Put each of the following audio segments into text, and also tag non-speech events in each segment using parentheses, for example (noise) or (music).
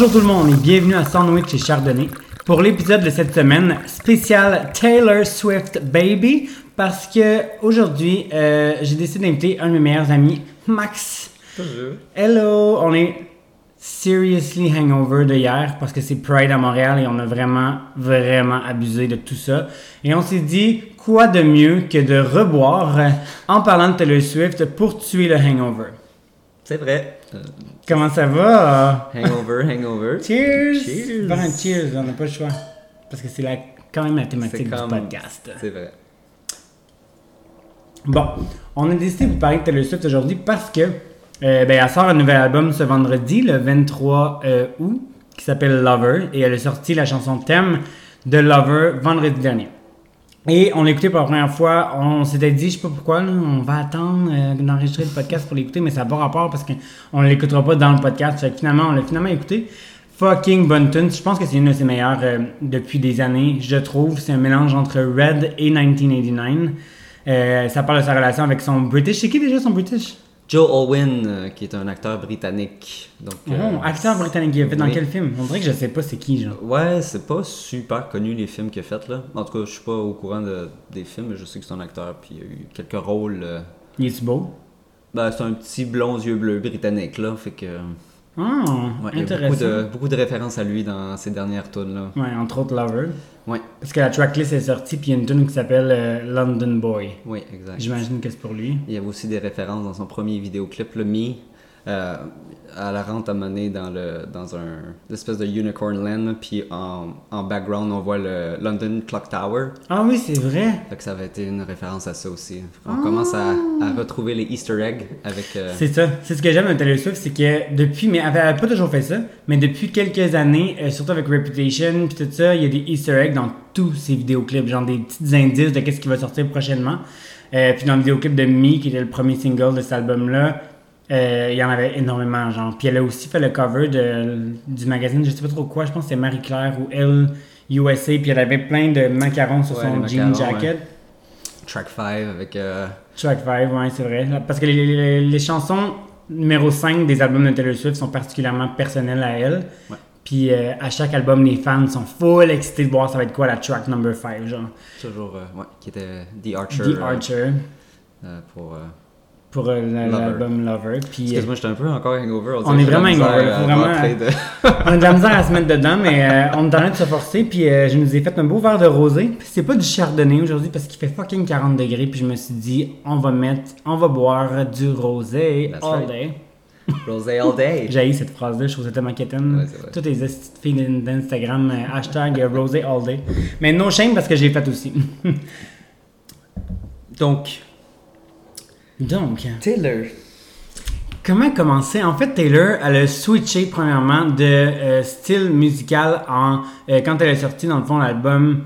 Bonjour tout le monde et bienvenue à Sandwich et Chardonnay pour l'épisode de cette semaine spécial Taylor Swift Baby parce que aujourd'hui euh, j'ai décidé d'inviter un de mes meilleurs amis, Max. Hello, on est seriously hangover de hier parce que c'est Pride à Montréal et on a vraiment vraiment abusé de tout ça et on s'est dit quoi de mieux que de reboire euh, en parlant de Taylor Swift pour tuer le hangover? C'est vrai. Euh, Comment ça va? hangover, hangover. (laughs) Cheers! Cheers. Bon, cheers, on n'a pas le choix. Parce que c'est la, quand même la thématique du podcast. C'est vrai. Bon, on a décidé de vous parler de Taylor Swift aujourd'hui parce que euh, ben, elle sort un nouvel album ce vendredi, le 23 euh, août, qui s'appelle Lover, et elle a sorti la chanson thème de Lover vendredi dernier. Et on l'a écouté pour la première fois, on s'était dit, je sais pas pourquoi, là, on va attendre euh, d'enregistrer le podcast pour l'écouter, mais ça n'a pas rapport parce qu'on ne l'écoutera pas dans le podcast. Fait que finalement, on l'a finalement écouté. Fucking tune. Je pense que c'est une de ses meilleures euh, depuis des années, je trouve. C'est un mélange entre Red et 1989. Euh, ça parle de sa relation avec son British. C'est qui déjà son British? Joe Alwyn, euh, qui est un acteur britannique. Donc, euh, Oh, acteur britannique. Il a fait dans oui. quel film? On dirait que je sais pas c'est qui, genre. Ouais, c'est pas super connu les films qu'il a fait là. En tout cas, je suis pas au courant de- des films, mais je sais que c'est un acteur, puis il a eu quelques rôles. euh, Il est beau? Ben, c'est un petit blond yeux bleus britannique là, fait que. Ah, Ouais, il y a intéressant. beaucoup de, beaucoup de références à lui dans ses dernières tunes là. Ouais, entre autres Lover. Ouais, Parce que la tracklist est sortie, puis il y a une tune qui s'appelle euh, London Boy. oui, exact. J'imagine que c'est pour lui. Il y avait aussi des références dans son premier vidéoclip, le Me. Euh, à la rentre à mener dans le dans un espèce de unicorn land puis en, en background on voit le London Clock Tower Ah oui, c'est vrai. que ça avait été une référence à ça aussi on commence à, à retrouver les Easter eggs avec euh, C'est ça. C'est ce que j'aime de Taylor Swift, c'est que depuis, mais elle avait pas toujours fait ça, mais depuis quelques années, euh, surtout avec Reputation puis tout ça, il y a des Easter eggs dans tous ses vidéoclips, genre des petits indices de qu'est-ce qui va sortir prochainement. Euh, puis dans le vidéoclip de Me, qui était le premier single de cet album-là, euh, il y en avait énormément, genre. Puis elle a aussi fait le cover de, du magazine, je sais pas trop quoi, je pense que c'était Marie-Claire ou Elle USA, puis elle avait plein de macarons sur Ouais, son jean jacket. Track 5 avec euh, Track 5, ouais, c'est vrai. Parce que les, les- les chansons numéro 5 des albums de Taylor Swift sont particulièrement personnelles à elle. Ouais. Puis euh, à chaque album, les fans sont full excités de voir ça va être quoi la track number 5, genre. toujours euh, ouais, qui était The Archer, The Archer, pour pour euh, l'album Lover. Puis euh, excuse-moi j'étais un peu encore hangover On est vraiment hangover, vraiment- de- (laughs) on a de la misère à se mettre dedans, mais euh, on est en train de se forcer. Puis euh, je nous ai fait un beau verre de rosé. C'est pas du chardonnay aujourd'hui parce qu'il fait fucking 40 degrés. Puis je me suis dit, on va mettre, on va boire du rosé That's all right. day. (laughs) Rosé all day J'ai cette phrase-là, je trouve ça tellement quétaine. Ouais. Toutes les petites filles d'Instagram, euh, hashtag euh, rosé all day. Mais no shame parce que j'ai fait aussi. (laughs) Donc. Donc. Taylor Comment commencer? En fait, Taylor, elle a switché premièrement de euh, style musical en, euh, quand elle a sorti dans le fond l'album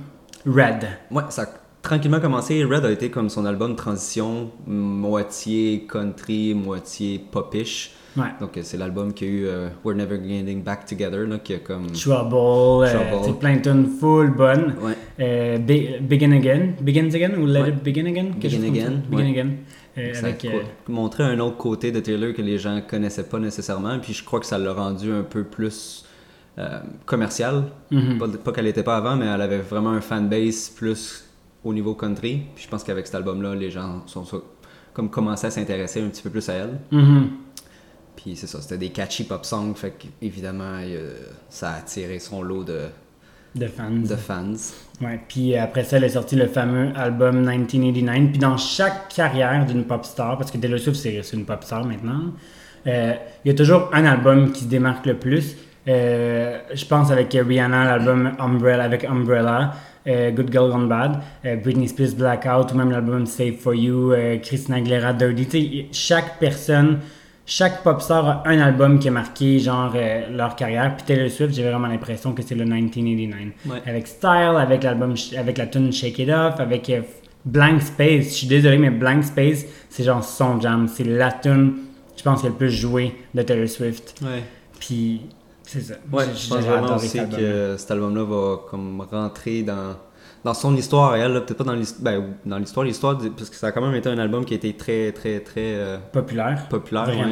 Red. Ouais, ça a tranquillement commencé. Red a été comme son album transition, moitié country, moitié popish. Ouais. Donc euh, c'est l'album qui a eu euh, We're Never Getting Back Together, là, qui a comme... Trouble, Trouble. c'est plein de tunes full bonnes. Ouais. Euh, Be- Begin Again. Begins Again ou Let Ouais. It Begin Again? Begin. Again, Begin ouais. Again. Euh, Ça avec, a euh, montré un autre côté de Taylor que les gens connaissaient pas nécessairement. Puis je crois que ça l'a rendu un peu plus euh, commercial. mhm. Pas, pas qu'elle était pas avant, mais elle avait vraiment un fanbase plus au niveau country. Puis je pense qu'avec cet album-là, les gens sont sont- comme commencé à s'intéresser un petit peu plus à elle. Mhm. Puis c'est ça, c'était des catchy pop songs, fait qu'évidemment, ça a attiré son lot de, De fans. de fans. Ouais, puis après ça, elle a sorti le fameux album 1989. Puis dans chaque carrière d'une pop star, parce que Taylor Swift, c'est c'est une pop star maintenant, euh, il y a toujours un album qui se démarque le plus. Euh, je pense avec Rihanna, l'album Umbrella, avec Umbrella, euh, Good Girl Gone Bad, Britney Spears Blackout, ou même l'album Save For You, Christina Aguilera Dirty. Tu sais, chaque personne, chaque pop star a un album qui a marqué genre euh, leur carrière. Puis Taylor Swift, j'ai vraiment l'impression que c'est le 1989 Ouais. avec Style, avec l'album, avec la tune Shake It Off, avec euh, Blank Space. Je suis désolé, mais Blank Space, c'est genre son jam. C'est la tune, je pense, qui a le plus joué de Taylor Swift. Ouais. Puis, c'est ça. Ouais, je pense vraiment aussi que cet album-là va comme rentrer dans, dans son histoire elle, peut-être pas dans l'histoire, ben, dans l'histoire, l'histoire, parce que ça a quand même été un album qui a été très, très, très euh, Populaire. populaire. Ouais.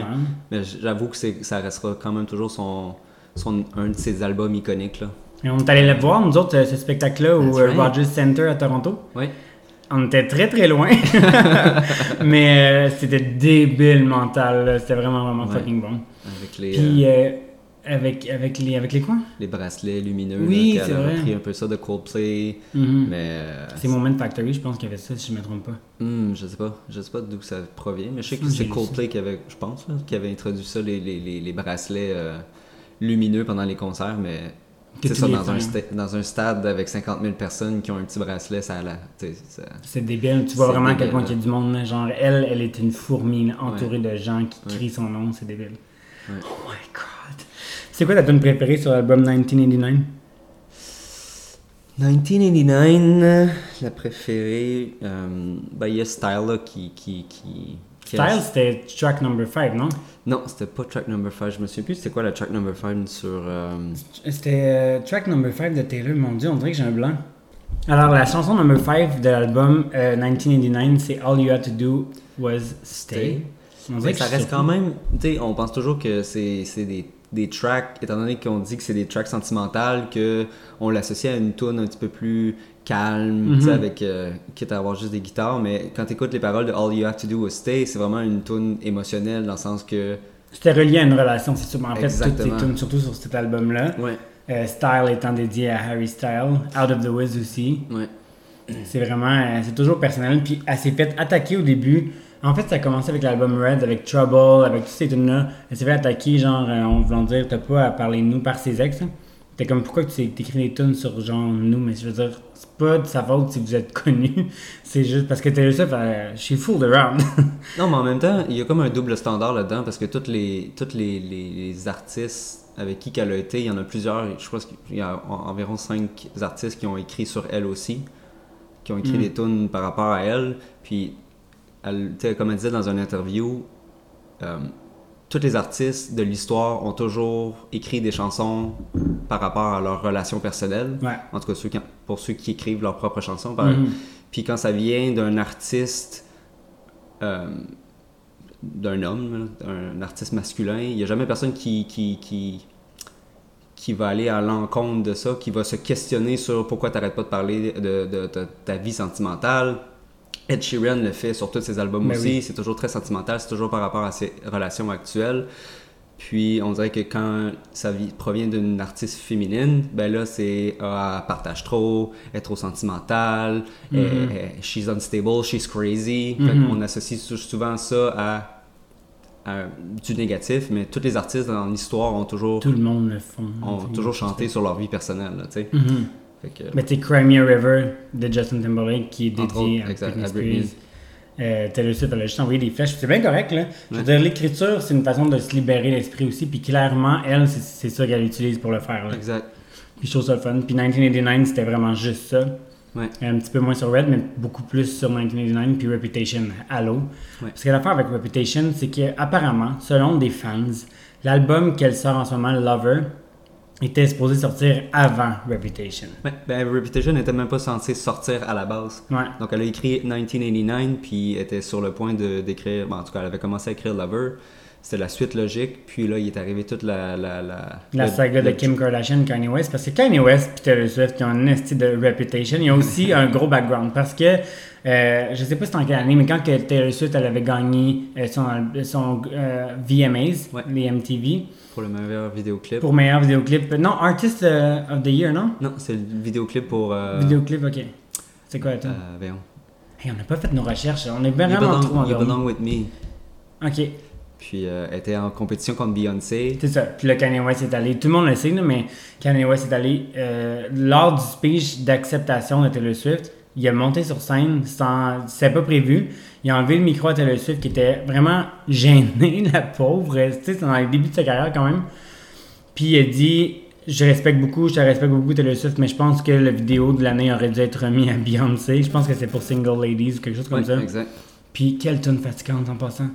Mais j'avoue que ça restera quand même toujours son, son, un de ses albums iconiques. Là. Et on est allé le voir, nous autres, euh, ce spectacle-là au euh, right. Rogers Center à Toronto. Oui. On était très très loin, (laughs) mais euh, c'était débile mental. C'était vraiment vraiment Ouais. fucking bon. Avec les, Puis euh, avec, avec, les, avec les quoi? Les bracelets lumineux. Oui, c'est vrai. repris un peu ça de Coldplay. Mhm. Mais euh, C'est Moment Factory, je pense qu'il y avait ça, si je me trompe pas. Hmm, je sais pas, je sais pas d'où ça provient, mais je sais que c'est Coldplay qui avait, je pense, qui avait introduit ça, les, les, les, les bracelets euh, lumineux pendant les concerts, mais c'est ça, dans un, dans un stade avec 50 000 personnes qui ont un petit bracelet, ça a la... ça- C'est débile, tu vois vraiment à quel débile, point là. il y a du monde. Genre, elle, elle est une fourmi entourée de gens qui Ouais. crient son nom, c'est débile. Ouais. Oh my god. C'est quoi ta tune préférée sur l'album 1989 1989, euh, la préférée, euh, ben, il y a Style là, qui... qui, qui, qui a- Style, c'était track number 5, non? Non, c'était pas track number 5, je me souviens plus c'était quoi la track number 5 sur... euh, C'était euh, track number 5 de Taylor, mon dieu, on dirait que j'ai un blanc. Alors, la chanson number 5 de l'album euh, 1989, c'est All You Had to Do Was Stay. On dirait que ça reste quand même, tu sais, on pense toujours que c'est des, des tracks, étant donné qu'on dit que c'est des tracks sentimentales, que on l'associe à une tune un petit peu plus calme, tu sais, Mhm. avec, euh, quitte à avoir juste des guitares, mais quand tu écoutes les paroles de All You Have to Do is Stay, c'est vraiment une tune émotionnelle dans le sens que, C'était relié à une relation, c'est sûr. En fait, toutes ces tunes, surtout sur cet album-là. ouais, Euh, Style étant dédié à Harry Style, Out of the Wiz aussi. ouais, C'est vraiment, euh, c'est toujours personnel. Puis elle s'est fait attaquer au début. En fait, ça a commencé avec l'album Red, avec Trouble, avec tous ces tunes-là. Elle s'est fait attaquer, genre, euh, en voulant dire, t'as pas à parler de nous par ses ex. hein. T'es comme, pourquoi tu t'écris des tunes sur, genre, nous, mais je veux dire, c'est pas de sa faute si vous êtes connus. (laughs) c'est juste parce que Taylor Swift, euh, she fooled around. Non, mais en même temps, il y a comme un double standard là-dedans parce que toutes les, toutes les, les, les artistes avec qui qu'elle a été, il y en a plusieurs. Je pense qu'il y a en- environ cinq artistes qui ont écrit sur elle aussi, qui ont écrit Mm. des tunes par rapport à elle. Puis, elle, comme elle disait dans une interview, euh, tous les artistes de l'histoire ont toujours écrit des chansons par rapport à leur relation personnelle. ouais. En tout cas, ceux qui- pour ceux qui écrivent leurs propres chansons. par- Mhm. puis quand ça vient d'un artiste, euh, d'un homme, là, un artiste masculin, il n'y a jamais personne qui, qui, qui, qui va aller à l'encontre de ça, qui va se questionner sur pourquoi tu n'arrêtes pas de parler de, de- de ta vie sentimentale. Ed Sheeran le fait sur tous ses albums Ben aussi, oui. c'est toujours très sentimental, c'est toujours par rapport à ses relations actuelles. Puis on dirait que quand ça vi- provient d'une artiste féminine, ben là c'est ah, partage trop, est trop sentimentale, Mhm. elle- elle- she's unstable, she's crazy. Mhm. qu'on associe sou- souvent ça à, du négatif, mais tous les artistes dans l'histoire ont toujours, Tout le monde le font. ont toujours chanté sur leur vie personnelle. tu sais. Mhm. Fait que- Mais tu sais, Cry Me a River de Justin Timberlake qui est dédié autres, à exact, Britney à Spears. Britney. Euh, Taylor Swift, elle a juste envoyé des flèches. C'est bien correct, là. Je veux Ouais. dire, l'écriture, c'est une façon de se libérer l'esprit aussi. Puis clairement, elle, c'est ça qu'elle utilise pour le faire. Là. Exact. Puis je trouve ça fun. Puis 1989, c'était vraiment juste ça. Ouais. Un petit peu moins sur Red, mais beaucoup plus sur 1989. Puis Reputation, Halo. Ouais. Parce que l'affaire avec Reputation, c'est que apparemment, selon des fans, l'album qu'elle sort en ce moment, Lover, était supposé sortir avant Reputation. Ouais, ben, Reputation n'était même pas censé sortir à la base. Ouais. Donc elle a écrit 1989, puis était sur le point d'écrire, bon, en tout cas elle avait commencé à écrire Lover, c'était la suite logique, puis là il est arrivé toute la... La, la, La le- saga de Kim Kardashian, Kanye West, parce que Kanye West et Taylor Swift ont un esti de reputation. Ils ont aussi (laughs) un gros background parce que euh, je sais pas c'était en quelle année, mais quand que Taylor Swift elle avait gagné euh, son, son euh, VMAs, Ouais. les MTV, Pour le meilleur vidéoclip. pour meilleur vidéoclip. Non, Artist euh, of the Year, non? Non, c'est le vidéoclip pour... Euh, Vidéoclip, ok. C'est quoi, attends euh, voyons. Hey, on n'a pas fait nos recherches, on est You vraiment belong, trop You endormis. Belong With Me. Ok, Puis euh, elle était en compétition contre Beyoncé. c'est ça. Puis là, Kanye West est allé, tout le monde le sait, mais Kanye West est allé, euh, lors du speech d'acceptation de Taylor Swift, il a monté sur scène sans. C'était pas prévu. Il a enlevé le micro à Taylor Swift qui était vraiment gêné, (laughs) la pauvre. Tu sais, c'est dans les débuts de sa carrière quand même. Puis il a dit Je respecte beaucoup, je te respecte beaucoup Taylor Swift, mais je pense que la vidéo de l'année aurait dû être remis à Beyoncé. Je pense que c'est pour Single Ladies ou quelque chose comme ça. exact. Puis quelle tune fatigante en passant.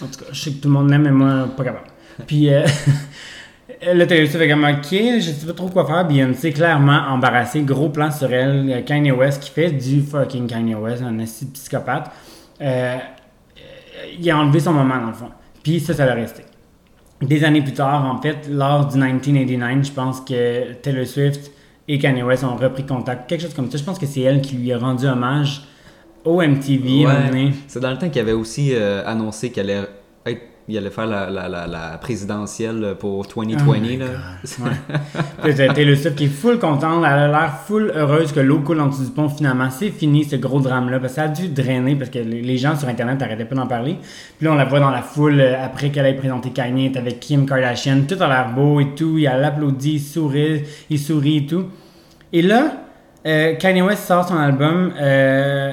En tout cas, je sais que tout le monde l'aime, mais moi, pas capable. Puis euh, (laughs) là, Taylor Swift est comme ok, je sais pas trop quoi faire. Beyoncé, clairement embarrassée, gros plan sur elle. Euh, Kanye West qui fait du fucking Kanye West, un assis psychopathe. Euh, euh, il a enlevé son moment dans le fond. Puis ça, ça l'a resté. des années plus tard, en fait, lors du 1989, je pense que Taylor Swift et Kanye West ont repris contact, quelque chose comme ça. Je pense que c'est elle qui lui a rendu hommage au MTV. Ouais. C'est dans le temps qu'il avait aussi euh, annoncé qu'elle allait, être- il allait faire la, la, la, la présidentielle pour 2020. Oh. (laughs) Ouais. Taylor Swift qui est full contente, elle a l'air full heureuse que l'eau coule en dessous du pont finalement. C'est fini ce gros drame-là parce que ça a dû drainer parce que les gens sur internet n'arrêtaient pas d'en parler. Puis là on la voit dans la foule euh, après qu'elle ait présenté Kanye, avec Kim Kardashian, tout a l'air beau et tout, il applaudit, il sourit, il sourit et tout. Et là, euh, Kanye West sort son album, euh,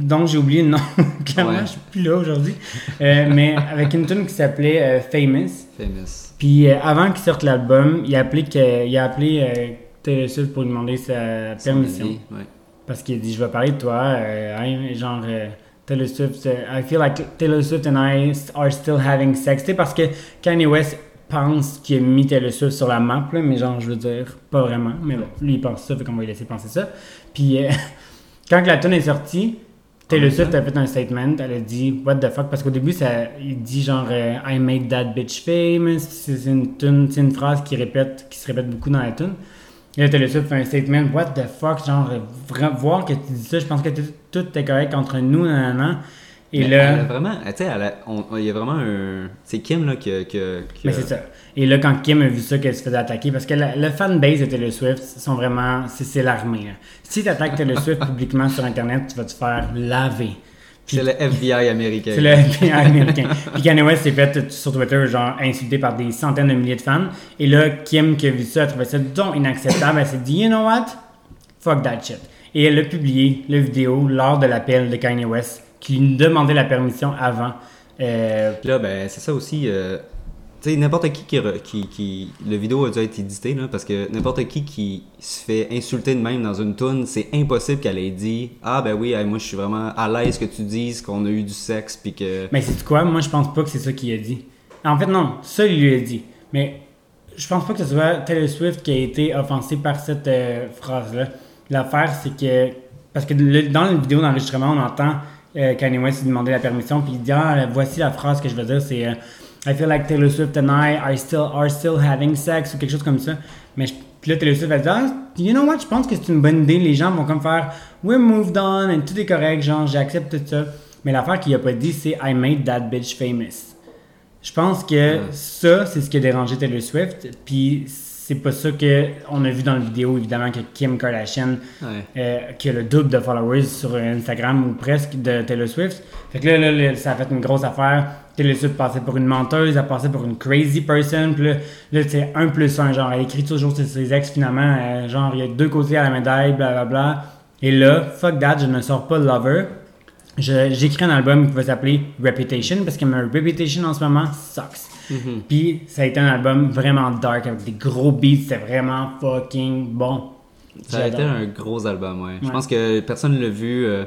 dont j'ai oublié le nom. (laughs) Clairement, Ouais. je suis plus là aujourd'hui. Euh, mais avec une tune qui s'appelait euh, Famous. Famous. Puis euh, avant qu'il sorte l'album, il a appelé, que, il a appelé Taylor Swift pour lui demander sa permission. Ouais. Parce qu'il a dit Je vais parler de toi. I'm- genre, Taylor Swift, I feel like Taylor Swift and I are still having sex. Tu parce que Kanye West pense qu'il a mis Taylor Swift sur la map, là, mais genre, je veux dire, pas vraiment. Mais bon, lui, il pense ça, fait qu'on va lui laisser penser ça. Puis (laughs) quand la tune est sortie, Taylor. Swift a fait un statement, elle a dit What the fuck Parce qu'au début, ça, il dit genre euh, I made that bitch famous. C'est une, tune- c'est une phrase qui, répète, qui se répète beaucoup dans la tune. Et là, Taylor Swift fait un statement What the fuck Genre, voir que tu dis ça, je pense que tout, tout est correct entre nous, nanana. Et Mais là. Elle a vraiment, tu sais, il y a vraiment un. C'est Kim là qui a- Mais c'est ça. Et là, quand Kim a vu ça, qu'elle se faisait attaquer, parce que la- le fanbase de Taylor Swift sont vraiment. C'est l'armée. là. Si tu attaques Taylor Swift publiquement sur Internet, tu vas te faire laver. C'est le FBI américain. C'est le FBI américain. Puis Kanye West s'est fait sur Twitter, genre, insulté par des centaines de milliers de fans. Et là, Kim, qui a vu ça, a trouvé ça donc inacceptable. Elle s'est dit, you know what? Fuck that shit. Et elle a publié la vidéo lors de l'appel de Kanye West, qui demandait la permission avant. Euh, Puis là, ben, c'est ça aussi. euh, tu sais, n'importe qui qui, qui, qui- Le vidéo a dû être édité, là, parce que n'importe qui qui se fait insulter de même dans une toune, c'est impossible qu'elle ait dit Ah, ben oui, moi, je suis vraiment à l'aise que tu dises qu'on a eu du sexe, puis que. Mais c'est quoi? Moi, je pense pas que c'est ça qu'il a dit. En fait, non, ça, il lui a dit. Mais je pense pas que ce soit Taylor Swift qui a été offensé par cette euh, phrase-là. L'affaire, c'est que. Parce que le- dans la vidéo d'enregistrement, on entend euh, Kanye West lui demander la permission, puis il dit Ah, voici la phrase que je veux dire, c'est euh, I feel like Taylor Swift and I are still, are still having sex, ou quelque chose comme ça. Mais je- puis là, Taylor Swift va dire Ah, you know what, je pense que c'est une bonne idée. Les gens vont comme faire We're moved on, and tout est correct, genre, j'accepte tout ça. Mais l'affaire qu'il a pas dit, c'est I made that bitch famous. Je pense que ça, c'est ce qui a dérangé Taylor Swift. Puis c'est pas ça qu'on a vu dans la vidéo, évidemment, que Kim Kardashian, Ouais. euh, qui a le double de followers sur Instagram ou presque de Taylor Swift. Fait que là, là, là, ça a fait une grosse affaire. Taylor Swift passait pour une menteuse, elle passait pour une crazy person. Puis là, là c'est un plus un. Genre, elle écrit toujours sur ses ex, finalement. euh, genre, il y a deux côtés à la médaille, blablabla. Et là, fuck that, je ne sors pas Lover. J'écris un album qui va s'appeler Reputation parce que ma Reputation en ce moment sucks. Mhm. Puis ça a été un album vraiment dark avec des gros beats, c'était vraiment fucking bon. Ça a été un gros album, ouais. Je pense que personne ne l'a vu. euh,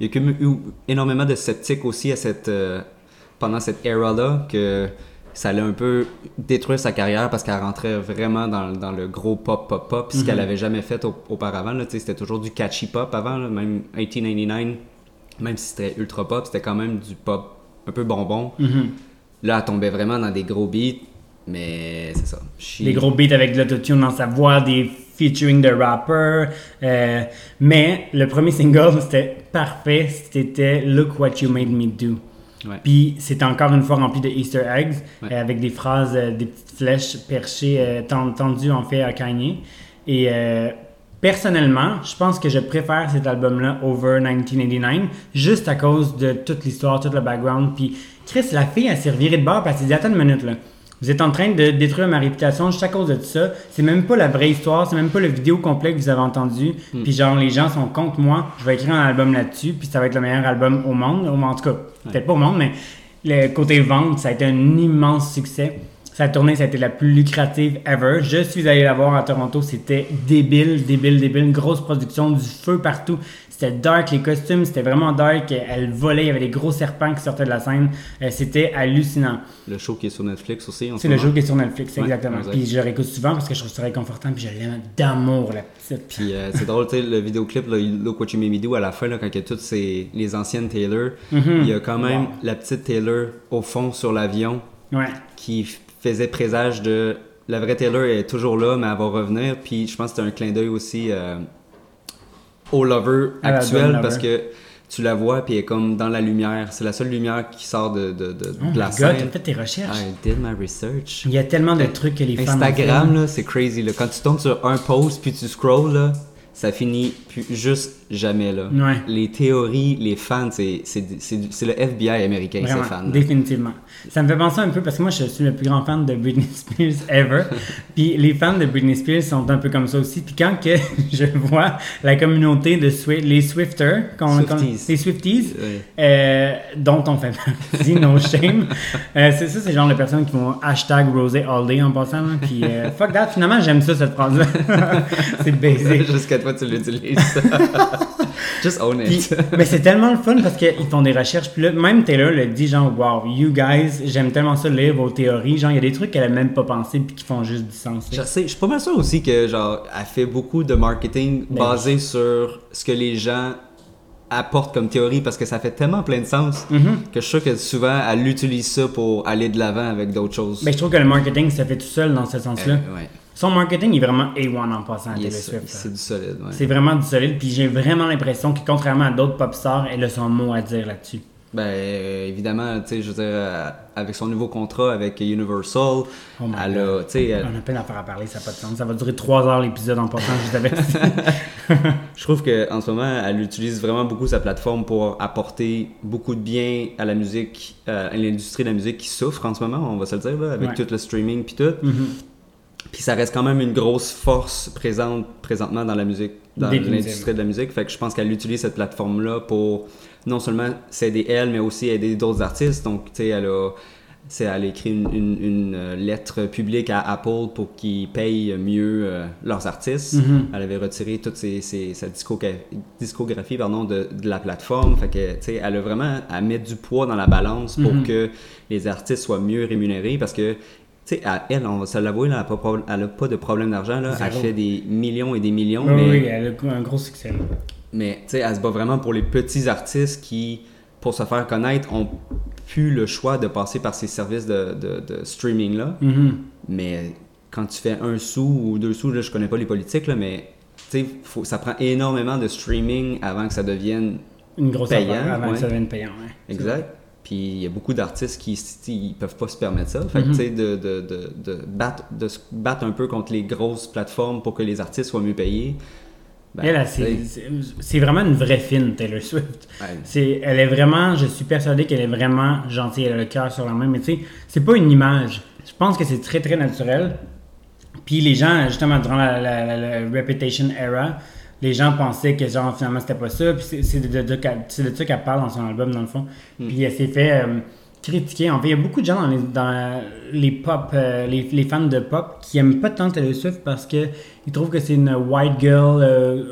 il y a eu énormément de sceptiques aussi à cette, euh, pendant cette era-là, que ça allait un peu détruire sa carrière parce qu'elle rentrait vraiment dans, dans le gros pop, pop, pop, ce qu'elle Mhm. avait jamais fait au- auparavant. C'était toujours du catchy pop avant, là, même 1899, même si c'était ultra pop, c'était quand même du pop un peu bonbon. Mhm. Là, elle tombait vraiment dans des gros beats, mais c'est ça. She- Des gros beats avec de l'autotune dans sa voix, des featuring de rappers. euh, mais le premier single, (laughs) c'était parfait. C'était Look What You Made Me Do. Ouais. Puis c'était encore une fois rempli de Easter eggs Ouais. euh, avec des phrases, euh, des petites flèches perchées, euh, tend- tendues en fait à Kanye. Et personnellement, je pense que je préfère cet album-là over 1989 juste à cause de toute l'histoire, tout le background. Puis Chris, la fille, elle s'est revirée de bord parce qu'elle dit Attends une minute là. Vous êtes en train de détruire ma réputation juste à cause de tout ça. C'est même pas la vraie histoire, c'est même pas le vidéo complet que vous avez entendu. Puis genre, les gens sont contre moi. Je vais écrire un album là-dessus, puis ça va être le meilleur album au monde. En tout cas, peut-être pas au monde, mais le côté vente, ça a été un immense succès. Sa tournée, ça a été la plus lucrative ever. Je suis allé la voir à Toronto, c'était débile, débile, débile. Une grosse production, du feu partout. C'était dark, les costumes, c'était vraiment dark. Elle volait, il y avait des gros serpents qui sortaient de la scène. Euh, c'était hallucinant. Le show qui est sur Netflix aussi. C'est le jeu qui est sur Netflix, Ouais, exactement. exact. Puis je le réécoute souvent parce que je trouve ça réconfortant, puis je l'aime d'amour, la petite. Puis euh, c'est drôle, tu sais, le vidéoclip, là, Look What You Made Me Do, à la fin, là, quand il y a toutes ces, les anciennes Taylor, il y a quand même Wow. la petite Taylor au fond sur l'avion Ouais. qui faisait présage de la vraie Taylor est toujours là, mais elle va revenir. Puis je pense que c'était un clin d'œil aussi euh, au lover actuel lover. parce que tu la vois, puis elle est comme dans la lumière. C'est la seule lumière qui sort de, de, de, Oh de la god, t'as scène. fait tes recherches. I did my research. Il y a tellement de trucs que les fans ont Instagram, là, c'est crazy. Là. Quand tu tombes sur un post puis tu scrolls, là, ça finit plus, juste jamais. Là. Ouais. Les théories, les fans, c'est le FBI américain, ces Vraiment, fans. là. définitivement. Ça me fait penser un peu parce que moi je suis le plus grand fan de Britney (laughs) Spears ever. puis les fans de Britney Spears sont un peu comme ça aussi. Puis quand que (laughs) je vois la communauté de Swi- les Swifters, Swifties. les Swifties, euh, dont on fait partie, no shame. Euh, c'est ça, c'est genre de personnes qui vont hashtag Rosé All Day en passant. là. Puis euh, fuck that, finalement j'aime ça cette phrase-là. (laughs) c'est basic. Jusqu'à toi, tu l'utilises. (laughs) Just own Puis, it. mais c'est tellement le fun parce qu'ils font des recherches. Puis là, même Taylor le dit, genre, wow, you guys, j'aime tellement ça lire vos théories. Genre, il y a des trucs qu'elle a même pas pensé puis qui font juste du sens. Je sais, je suis pas mal sûr aussi que genre elle fait beaucoup de marketing Ben basé sur ce que les gens apportent comme théorie parce que ça fait tellement plein de sens Mhm. que je suis sûr que souvent elle utilise ça pour aller de l'avant avec d'autres choses. Mais je trouve que le marketing, ça fait tout seul dans ce sens-là. Euh, ouais. Son marketing est vraiment A1 en passant à Taylor Swift. C'est du solide. ouais. C'est vraiment du solide. Puis j'ai vraiment l'impression que, contrairement à d'autres pop stars, elle a son mot à dire là-dessus. Ben euh, évidemment, tu sais, je veux dire, euh, avec son nouveau contrat avec Universal, Oh elle a, tu sais, elle- On a peine à faire à parler, ça n'a pas de sens. Ça va durer trois heures l'épisode en passant, je vous avais (laughs) Je trouve qu'en ce moment, elle utilise vraiment beaucoup sa plateforme pour apporter beaucoup de bien à la musique, euh, à l'industrie de la musique qui souffre en ce moment, on va se le dire, là, avec Ouais. tout le streaming puis tout. Mhm. Puis ça reste quand même une grosse force présente présentement dans la musique, dans l'industrie de la musique. Fait que je pense qu'elle utilise cette plateforme-là pour non seulement s'aider elle, mais aussi aider d'autres artistes. Donc, tu sais, elle a, c'est elle écrit une, une- une, euh, lettre publique à Apple pour qu'ils payent mieux euh, leurs artistes. Mhm. Elle avait retiré toute ses, ses- sa discogra- discographie pardon, de, de la plateforme. Fait que, tu sais, elle a vraiment à mettre du poids dans la balance pour Mhm. que les artistes soient mieux rémunérés parce que sais, à elle, on va se l'avouer, elle n'a pas, de problème d'argent. Elle fait des millions et des millions, Oui, mais, oui, elle a un gros succès. là. mais tu sais, elle se bat vraiment pour les petits artistes qui, pour se faire connaître, ont plus le choix de passer par ces services de, de- de streaming-là. Mhm. Mais quand tu fais un sou ou deux sous, là, je connais pas les politiques, là, mais tu sais, faut- ça prend énormément de streaming avant que ça devienne Une grosse Payant, affaire avant ouais. que ça devienne payant. ouais. Exact. Puis il y a beaucoup d'artistes qui ils peuvent pas se permettre ça. Fait que Mhm. de, de, de, de, battre, de se battre un peu contre les grosses plateformes pour que les artistes soient mieux payés. ben, Elle, c'est- vraiment une vraie fine, Taylor Swift. C'est, elle est vraiment, je suis persuadé qu'elle est vraiment gentille, elle a le cœur sur la main, mais tu sais, c'est pas une image. Je pense que c'est très très naturel. Puis les gens, justement, durant la, la- la- la Reputation era, les gens pensaient que genre finalement c'était pas ça. Puis c'est, de, de- ça qu'elle parle dans son album dans le fond. Puis elle s'est fait euh, critiquer. En fait, il y a beaucoup de gens dans les, dans les pop, euh, les, les fans de pop qui aiment pas tant Taylor Swift parce que ils trouvent que c'est une white girl euh,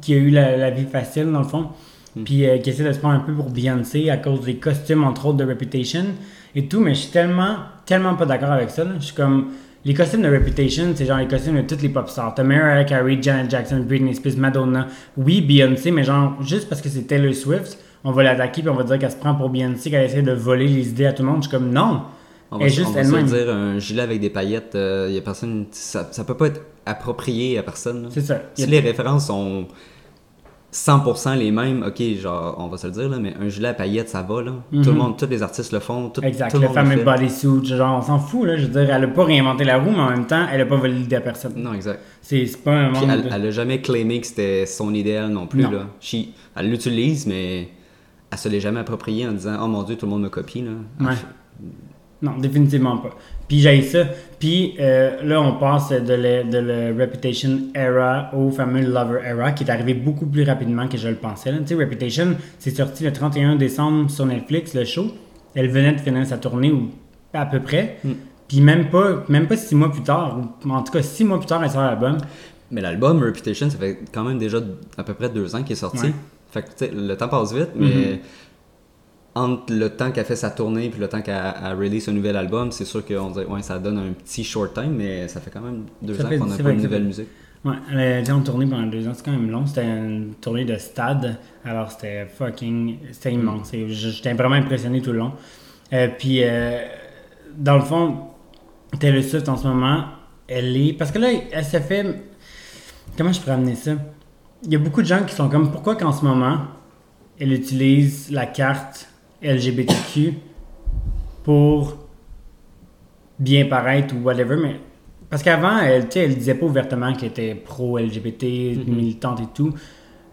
qui a eu la, la vie facile dans le fond. Puis euh, qui essaie de se prendre un peu pour Beyoncé à cause des costumes entre autres de Reputation et tout. Mais je suis tellement, tellement pas d'accord avec ça. là. Je suis comme les costumes de Reputation, c'est genre les costumes de toutes les pop stars. T'as Mariah Carey, Janet Jackson, Britney Spears, Madonna. Oui, Beyoncé, mais genre juste parce que c'est Taylor Swift, on va l'attaquer puis on va dire qu'elle se prend pour Beyoncé, qu'elle essaie de voler les idées à tout le monde. Je suis comme non. on va, juste on va se dire, un gilet avec des paillettes, euh, y a personne, ça, ça peut pas être approprié à personne. C'est ça. Si les références sont 100% les mêmes, ok, genre, on va se le dire, là, mais un gilet à paillettes, ça va, là. Tout le Mhm. monde, tous les artistes le font. Tout, Exact, tout le le fameux bodysuit, genre on s'en fout là, je veux dire, elle a pas réinventé la roue, mais en même temps, elle a pas volé l'idée à personne. Non, exact. C'est pas un monde elle, de- elle a jamais claimé que c'était son idéal non plus. Non. Là. She- elle l'utilise, mais elle se l'est jamais approprié en disant Oh mon dieu, tout le monde me copie. Là. Ouais. Non, définitivement pas. Puis j'ai ça. Puis euh, là, on passe de la, de Reputation era au fameux Lover era, qui est arrivé beaucoup plus rapidement que je le pensais. Tu sais, Reputation, c'est sorti le 31 décembre sur Netflix, le show. Elle venait de finir sa tournée, ou à peu près. Mm. Puis même pas, même pas six mois plus tard, ou en tout cas six mois plus tard, elle sort l'album. Mais l'album Reputation, ça fait quand même déjà à peu près deux ans qu'il est sorti. Ouais. Fait que tu sais, le temps passe vite, mais entre le temps qu'elle fait sa tournée puis le temps qu'elle elle release un nouvel album, c'est sûr qu'on dirait ouais, ça donne un petit short time, mais ça fait quand même deux Ça ans qu'on n'a pas de que nouvelle musique. Ouais, elle a été en tournée pendant deux ans, c'est quand même long. C'était une tournée de stade, alors c'était fucking. C'était immense. Et j- J'étais vraiment impressionné tout le long. Euh, puis, euh, dans le fond, Taylor Swift en ce moment, elle est. Parce que là, elle se fait. Comment je pourrais amener ça? Il y a beaucoup de gens qui sont comme pourquoi qu'en ce moment, elle utilise la carte LGBTQ pour bien paraître ou whatever, mais. Parce qu'avant, elle, elle disait pas ouvertement qu'elle était pro-LGBT, militante et tout.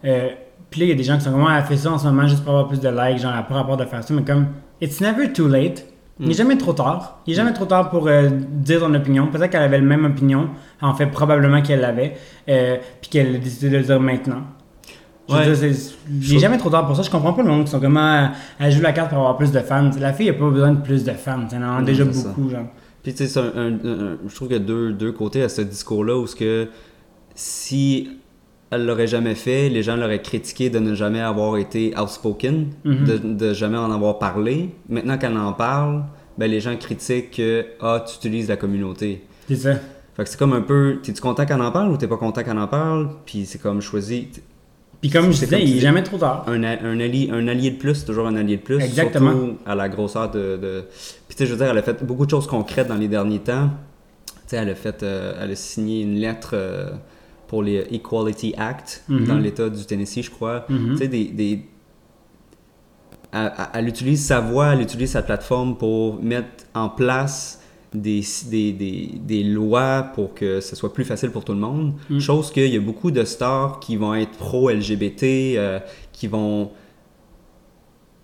Euh, puis là, il y a des gens qui sont comme, Ouais, elle fait ça en ce moment juste pour avoir plus de likes, genre, elle n'a pas rapport de faire ça, mais comme, it's never too late. Il n'est jamais trop tard. Il n'est jamais trop tard pour euh, dire ton opinion. Peut-être qu'elle avait la même opinion. En fait, probablement qu'elle l'avait. euh, puis qu'elle a décidé de le dire maintenant. Ouais. n'est jamais trop tard pour ça. Je comprends pas le monde qui sont comme, Ah, elle joue la carte pour avoir plus de fans. La fille n'a pas besoin de plus de fans. Elle en a déjà ça. beaucoup, genre. Puis tu sais, je trouve qu'il y a deux, deux côtés à ce discours-là où ce que si elle l'aurait jamais fait, les gens l'auraient critiqué de ne jamais avoir été outspoken, Mhm. de, de jamais en avoir parlé. Maintenant qu'elle en parle, ben les gens critiquent que ah tu utilises la communauté. C'est ça. Fait que c'est comme un peu, t'es-tu content qu'elle en parle ou t'es pas content qu'elle en parle? Puis c'est comme choisi Puis comme je disais, il n'est jamais trop tard. un, allié, un allié de plus, toujours un allié de plus. Exactement. Surtout à la grosseur de. de... Puis tu sais, je veux dire, elle a fait beaucoup de choses concrètes dans les derniers temps. Tu sais, elle a fait, euh, elle a signé une lettre euh, pour les Equality Act Mhm. dans l'État du Tennessee, je crois. Mhm. Tu sais, des. des... Elle, elle- elle utilise sa voix, elle utilise sa plateforme pour mettre en place des, des, des, des lois pour que ce soit plus facile pour tout le monde. Mm. Chose qu'il y a beaucoup de stars qui vont être pro-LGBT, euh, qui vont.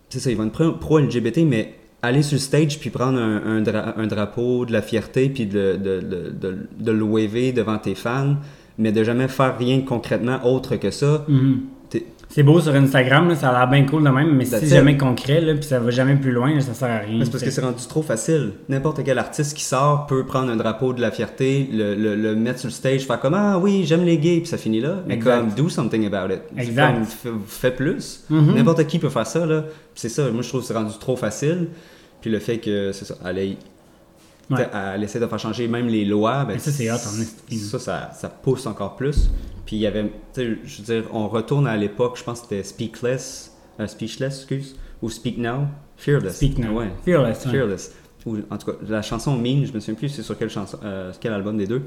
C'est ça, ils vont être pro- pro-LGBT, mais aller sur le stage puis prendre un, un, dra- un drapeau de la fierté puis de, de, de, de, de le waver devant tes fans, mais de jamais faire rien concrètement autre que ça. T'es- C'est beau sur Instagram, là, ça a l'air bien cool de même, mais c'est jamais concret, là, puis ça va jamais plus loin, là, ça sert à rien. Mais c'est parce que c'est rendu trop facile. N'importe quel artiste qui sort peut prendre un drapeau de la fierté, le, le, le mettre sur le stage, faire comme Ah oui, j'aime les gays, puis ça finit là. Mais Exact. comme, do something about it. Exact. fais, fais plus. Mhm. N'importe qui peut faire ça, là. Puis C'est ça, moi je trouve que c'est rendu trop facile. Puis le fait que, c'est ça, ait- Ouais. elle essaie de faire changer même les lois, ben, ça, c'est hot, en esti. ça, ça, ça pousse encore plus. Puis il y avait, je veux dire, on retourne à l'époque, je pense que c'était Speakless, euh, Speechless, excuse, ou Speak Now, Fearless. Speak now. Ouais. Fearless, ouais. Fearless. Ou, en tout cas, la chanson Mean, je me souviens plus c'est sur quelle chanson, euh, quel album des deux.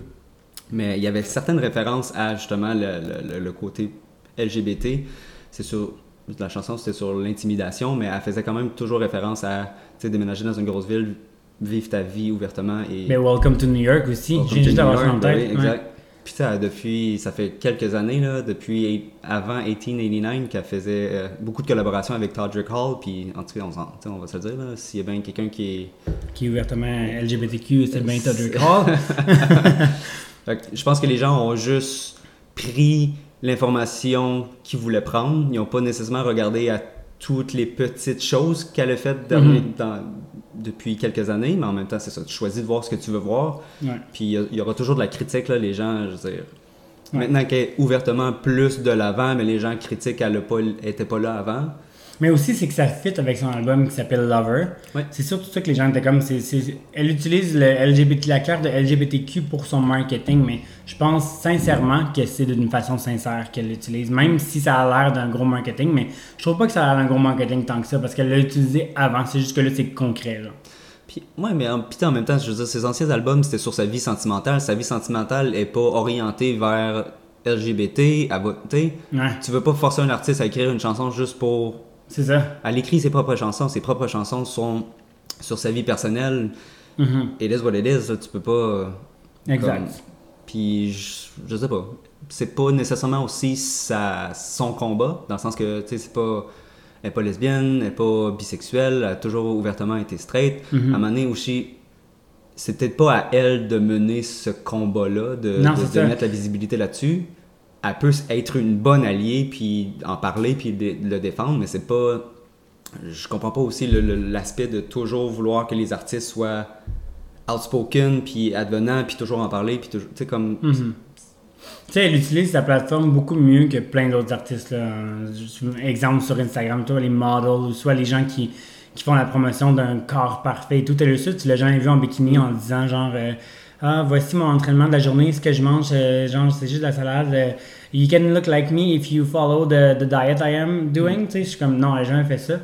Mais il y avait certaines références à justement le, le- le- le côté LGBT. C'est sur la chanson, c'était sur l'intimidation, mais elle faisait quand même toujours référence à tu sais, déménager dans une grosse ville, vivre ta vie ouvertement et. Mais Welcome to New York aussi. To juste New d'avoir ça en tête. oui, ouais. exact. Puis ça, depuis, ça fait quelques années, là, depuis avant 1889, qu'elle faisait euh, beaucoup de collaborations avec Todrick Hall. Puis en tout cas, on, va se le dire, là, s'il y a bien quelqu'un qui est Qui est ouvertement LGBTQ, c'est bien Todrick (laughs) Hall. (laughs) Fait que je pense que les gens ont juste pris l'information qu'ils voulaient prendre. Ils n'ont pas nécessairement regardé à toutes les petites choses qu'elle a faites dernier- Mhm. dans- depuis quelques années, mais en même temps, c'est ça. Tu choisis de voir ce que tu veux voir. Ouais. Puis il y aura toujours de la critique, là, les gens, je veux dire. Ouais. Maintenant qu'elle est ouvertement plus de l'avant, mais les gens critiquent qu'elle n'était pas là avant. Mais aussi, c'est que ça fit avec son album qui s'appelle Lover. Ouais. C'est surtout ça que les gens étaient comme. c'est c'est- elle utilise le LGBT, la carte de LGBTQ pour son marketing, mais je pense sincèrement que c'est d'une façon sincère qu'elle l'utilise, même si ça a l'air d'un gros marketing, mais je trouve pas que ça a l'air d'un gros marketing tant que ça, parce qu'elle l'a utilisé avant, c'est juste que là, c'est concret. Là. Puis, ouais, mais en, en même temps, je veux dire, ses anciens albums, c'était sur sa vie sentimentale. Sa vie sentimentale est pas orientée vers LGBT, à voter. Ouais, Tu veux pas forcer un artiste à écrire une chanson juste pour. C'est ça. Elle écrit ses propres chansons. Ses propres chansons sont sur sa vie personnelle. Mhm. It is what it is. là, tu peux pas. euh, Exact. comme- Puis, je, je sais pas. C'est pas nécessairement aussi sa, son combat, dans le sens que, tu sais, c'est pas. Elle est pas lesbienne, elle est pas bisexuelle, elle a toujours ouvertement été straight. Mhm. À un moment donné aussi, c'est peut-être pas à elle de mener ce combat-là, de, Non, de- mettre la visibilité là-dessus. Elle peut être une bonne alliée, puis en parler, puis le défendre, mais c'est pas. Je comprends pas aussi l'aspect de toujours vouloir que les artistes soient outspoken, puis advenants, puis toujours en parler, puis toujours. Tu sais, comme. Mhm. Tu sais, elle utilise sa plateforme beaucoup mieux que plein d'autres artistes. Là. Exemple sur Instagram, toi, les models, soit les gens qui, qui font la promotion d'un corps parfait et tout. Tu l'as jamais vu en bikini en disant genre euh, Ah, voici mon entraînement de la journée, ce que je mange, euh, genre, c'est juste de la salade. euh, you can look like me if you follow the, the diet I am doing. Tu sais, je suis comme non, elle jamais fait ça.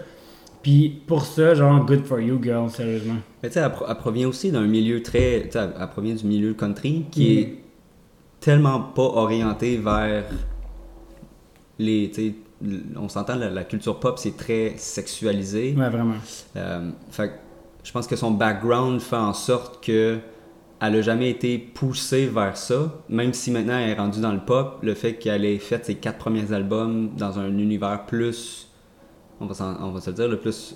Puis pour ça, genre, good for you, girl, sérieusement. Mais tu sais, elle, pro- elle provient aussi d'un milieu très. Tu sais, elle, provient du milieu country qui est tellement pas orienté vers les. Tu sais, on s'entend, la, la culture pop, c'est très sexualisé. Ouais, vraiment. Euh, fait je pense que son background fait en sorte que elle a jamais été poussée vers ça, même si maintenant elle est rendue dans le pop, le fait qu'elle ait fait ses quatre premiers albums dans un univers plus, on va, s'en- on va se le dire, le plus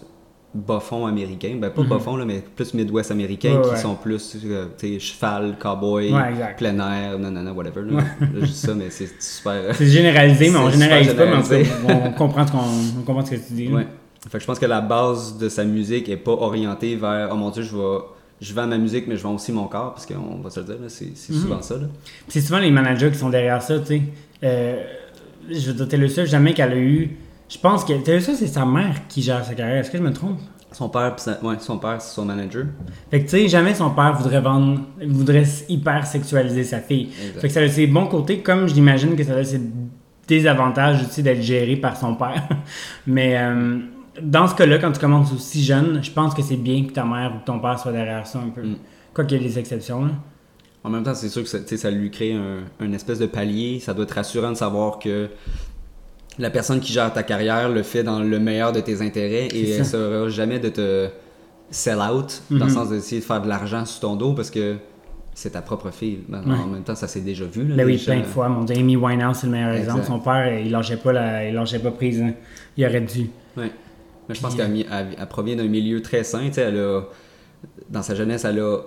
bas-fond américain, ben pas Mhm. bas-fond là, mais plus Midwest américain, Ouais, qui ouais. sont plus, euh, tu sais, cheval, cowboy, Ouais, plein air, nanana, whatever. Là, Là, je dis ça, mais c'est super... C'est généralisé, mais on généralise pas, mais on comprend ce, on comprend ce que tu dis. Fait que je pense que la base de sa musique est pas orientée vers oh mon dieu, je vais je vends ma musique mais je vends aussi mon corps parce qu'on va se le dire c'est c'est Mhm. souvent ça c'est souvent les managers qui sont derrière ça, tu sais. Euh, je veux dire, Taylor Swift, jamais qu'elle a eu. Je pense que Taylor Swift, c'est sa mère qui gère sa carrière. Est-ce que je me trompe? Son père sa- ouais, son père c'est son manager. Fait que tu sais, jamais son père voudrait vendre, voudrait hyper sexualiser sa fille. Exact. Fait que ça a ses bons côtés, comme j'imagine que ça a ses désavantages aussi d'être géré par son père. (laughs) Mais euh, dans ce cas-là, quand tu commences aussi jeune, je pense que c'est bien que ta mère ou que ton père soit derrière ça un peu. Mm. Quoi qu'il y ait des exceptions, là. En même temps, c'est sûr que ça, lui crée un, un espèce de palier, ça doit être rassurant de savoir que la personne qui gère ta carrière le fait dans le meilleur de tes intérêts et elle ça. sera jamais de te sell out dans le sens d'essayer de faire de l'argent sur ton dos parce que c'est ta propre fille. Ben, Ouais. En même temps, ça s'est déjà vu. Là, Ben oui, plein de fois. Mon Amy Winehouse, c'est le meilleur Exact. exemple. Son père, il lâchait pas, la, il lâchait pas prise. hein. Il aurait dû. Ouais. Mais je pense qu'elle elle, provient d'un milieu très sain. tu sais, Elle a, dans sa jeunesse, elle a